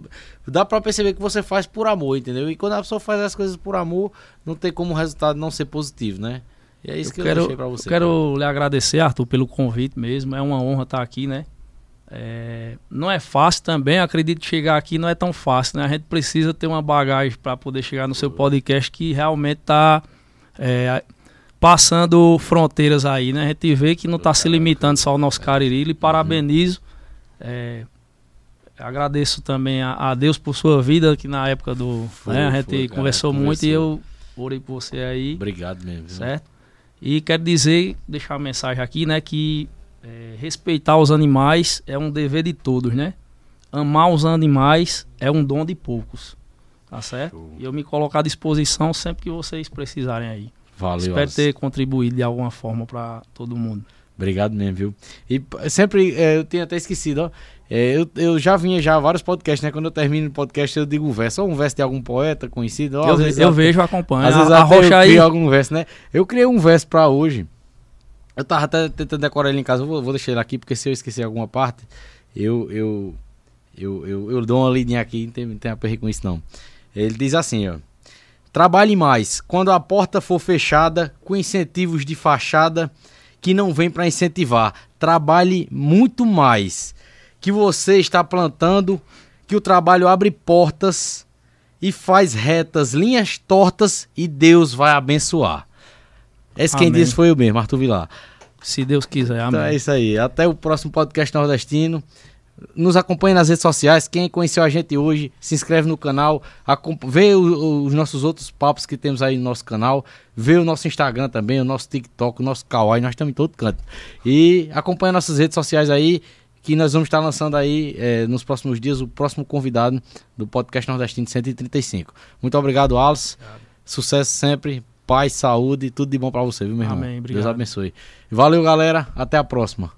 dá pra perceber que você faz por amor, entendeu? E quando a pessoa faz as coisas por amor, não tem como o resultado não ser positivo, né? E é isso eu que eu quero, deixei pra você. eu quero lhe agradecer, Arthur, pelo convite mesmo. É uma honra estar aqui, né? É, não é fácil também, acredito que chegar aqui não é tão fácil, né? A gente precisa ter uma bagagem para poder chegar no seu podcast que realmente está é, passando fronteiras aí, né? A gente vê que não está se limitando só ao nosso Cariri. E parabenizo. É, agradeço também a, a, Deus por sua vida, que na época do. Foi, né, a gente foi, conversou cara, muito conversou. e eu orei por você aí. Obrigado mesmo. Certo? E quero dizer, deixar uma mensagem aqui, né? Que é, respeitar os animais é um dever de todos, né? Amar os animais é um dom de poucos. Tá certo? E eu me coloco à disposição sempre que vocês precisarem aí. Valeu. Espero ter contribuído de alguma forma para todo mundo. Obrigado mesmo, viu? E sempre, é, eu tinha até esquecido, ó. É, eu, eu já vinha já vários podcasts, né? Quando eu termino o podcast, eu digo um verso. Ou um verso de algum poeta conhecido. Ó, eu, vezes, eu vejo, acompanho. Às vezes a, até eu aí... algum verso, né? Eu criei um verso para hoje. Eu tava até tentando decorar ele em casa. Eu vou, vou deixar ele aqui, porque se eu esquecer alguma parte, eu, eu, eu, eu, eu dou uma lidinha aqui. Não tem, não tem a perder com isso, não. Ele diz assim, ó. Trabalhe mais. Quando a porta for fechada, com incentivos de fachada que não vem para incentivar. Trabalhe muito mais. Que você está plantando, que o trabalho abre portas e faz retas, linhas tortas e Deus vai abençoar. Esse amém. quem disse foi eu mesmo, Arthur Vilar. Se Deus quiser, amém. Então é isso aí. Até o próximo podcast nordestino. Nos acompanhe nas redes sociais. Quem conheceu a gente hoje, se inscreve no canal, vê os nossos outros papos que temos aí no nosso canal, vê o nosso Instagram também, o nosso TikTok, o nosso Kawaii, nós estamos em todo canto. E acompanhe nossas redes sociais aí, que nós vamos estar lançando aí é, nos próximos dias o próximo convidado do podcast Nordestino 135. Muito obrigado, Alice. Obrigado. Sucesso sempre, paz, saúde, tudo de bom para você, viu, meu irmão? Amém, obrigado. Deus abençoe. Valeu, galera. Até a próxima.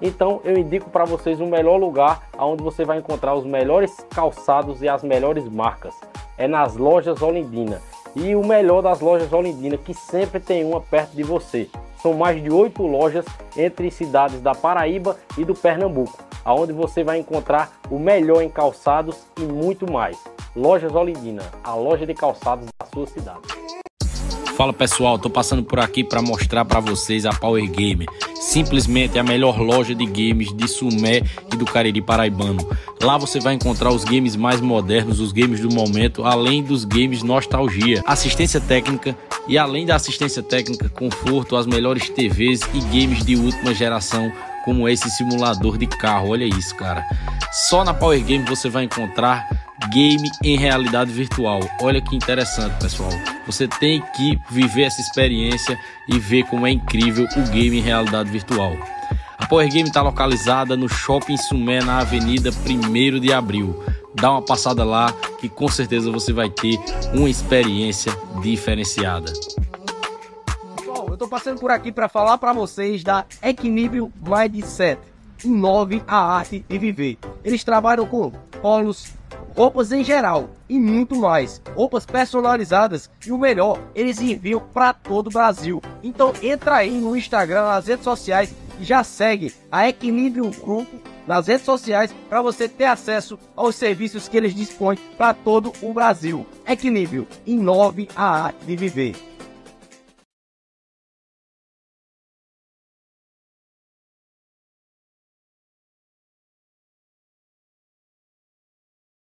Então eu indico para vocês o melhor lugar onde você vai encontrar os melhores calçados e as melhores marcas. É nas lojas Olindina. E o melhor das lojas Olindina, que sempre tem uma perto de você. São mais de oito lojas entre cidades da Paraíba e do Pernambuco, aonde você vai encontrar o melhor em calçados e muito mais. Lojas Olindina, a loja de calçados da sua cidade. Fala pessoal, tô passando por aqui para mostrar para vocês a Power Gamer simplesmente a melhor loja de games de Sumé e do Cariri Paraibano. Lá você vai encontrar os games mais modernos, os games do momento, além dos games nostalgia, assistência técnica e além da assistência técnica, conforto, as melhores TVs e games de última geração, como esse simulador de carro. Olha isso, cara. Só na Power Game você vai encontrar game em realidade virtual. Olha que interessante, pessoal. Você tem que viver essa experiência e ver como é incrível o game em realidade virtual. A Power Game está localizada no Shopping Sumé, na Avenida 1 de Abril. Dá uma passada lá que com certeza você vai ter uma experiência diferenciada. Estou passando por aqui para falar para vocês da Equilíbrio Mindset. Inove a arte de viver. Eles trabalham com polos, roupas em geral e muito mais. Roupas personalizadas e o melhor, eles enviam para todo o Brasil. Então entra aí no Instagram, nas redes sociais e já segue a Equilíbrio Grupo nas redes sociais para você ter acesso aos serviços que eles dispõem para todo o Brasil. Equilíbrio, inove a arte de viver.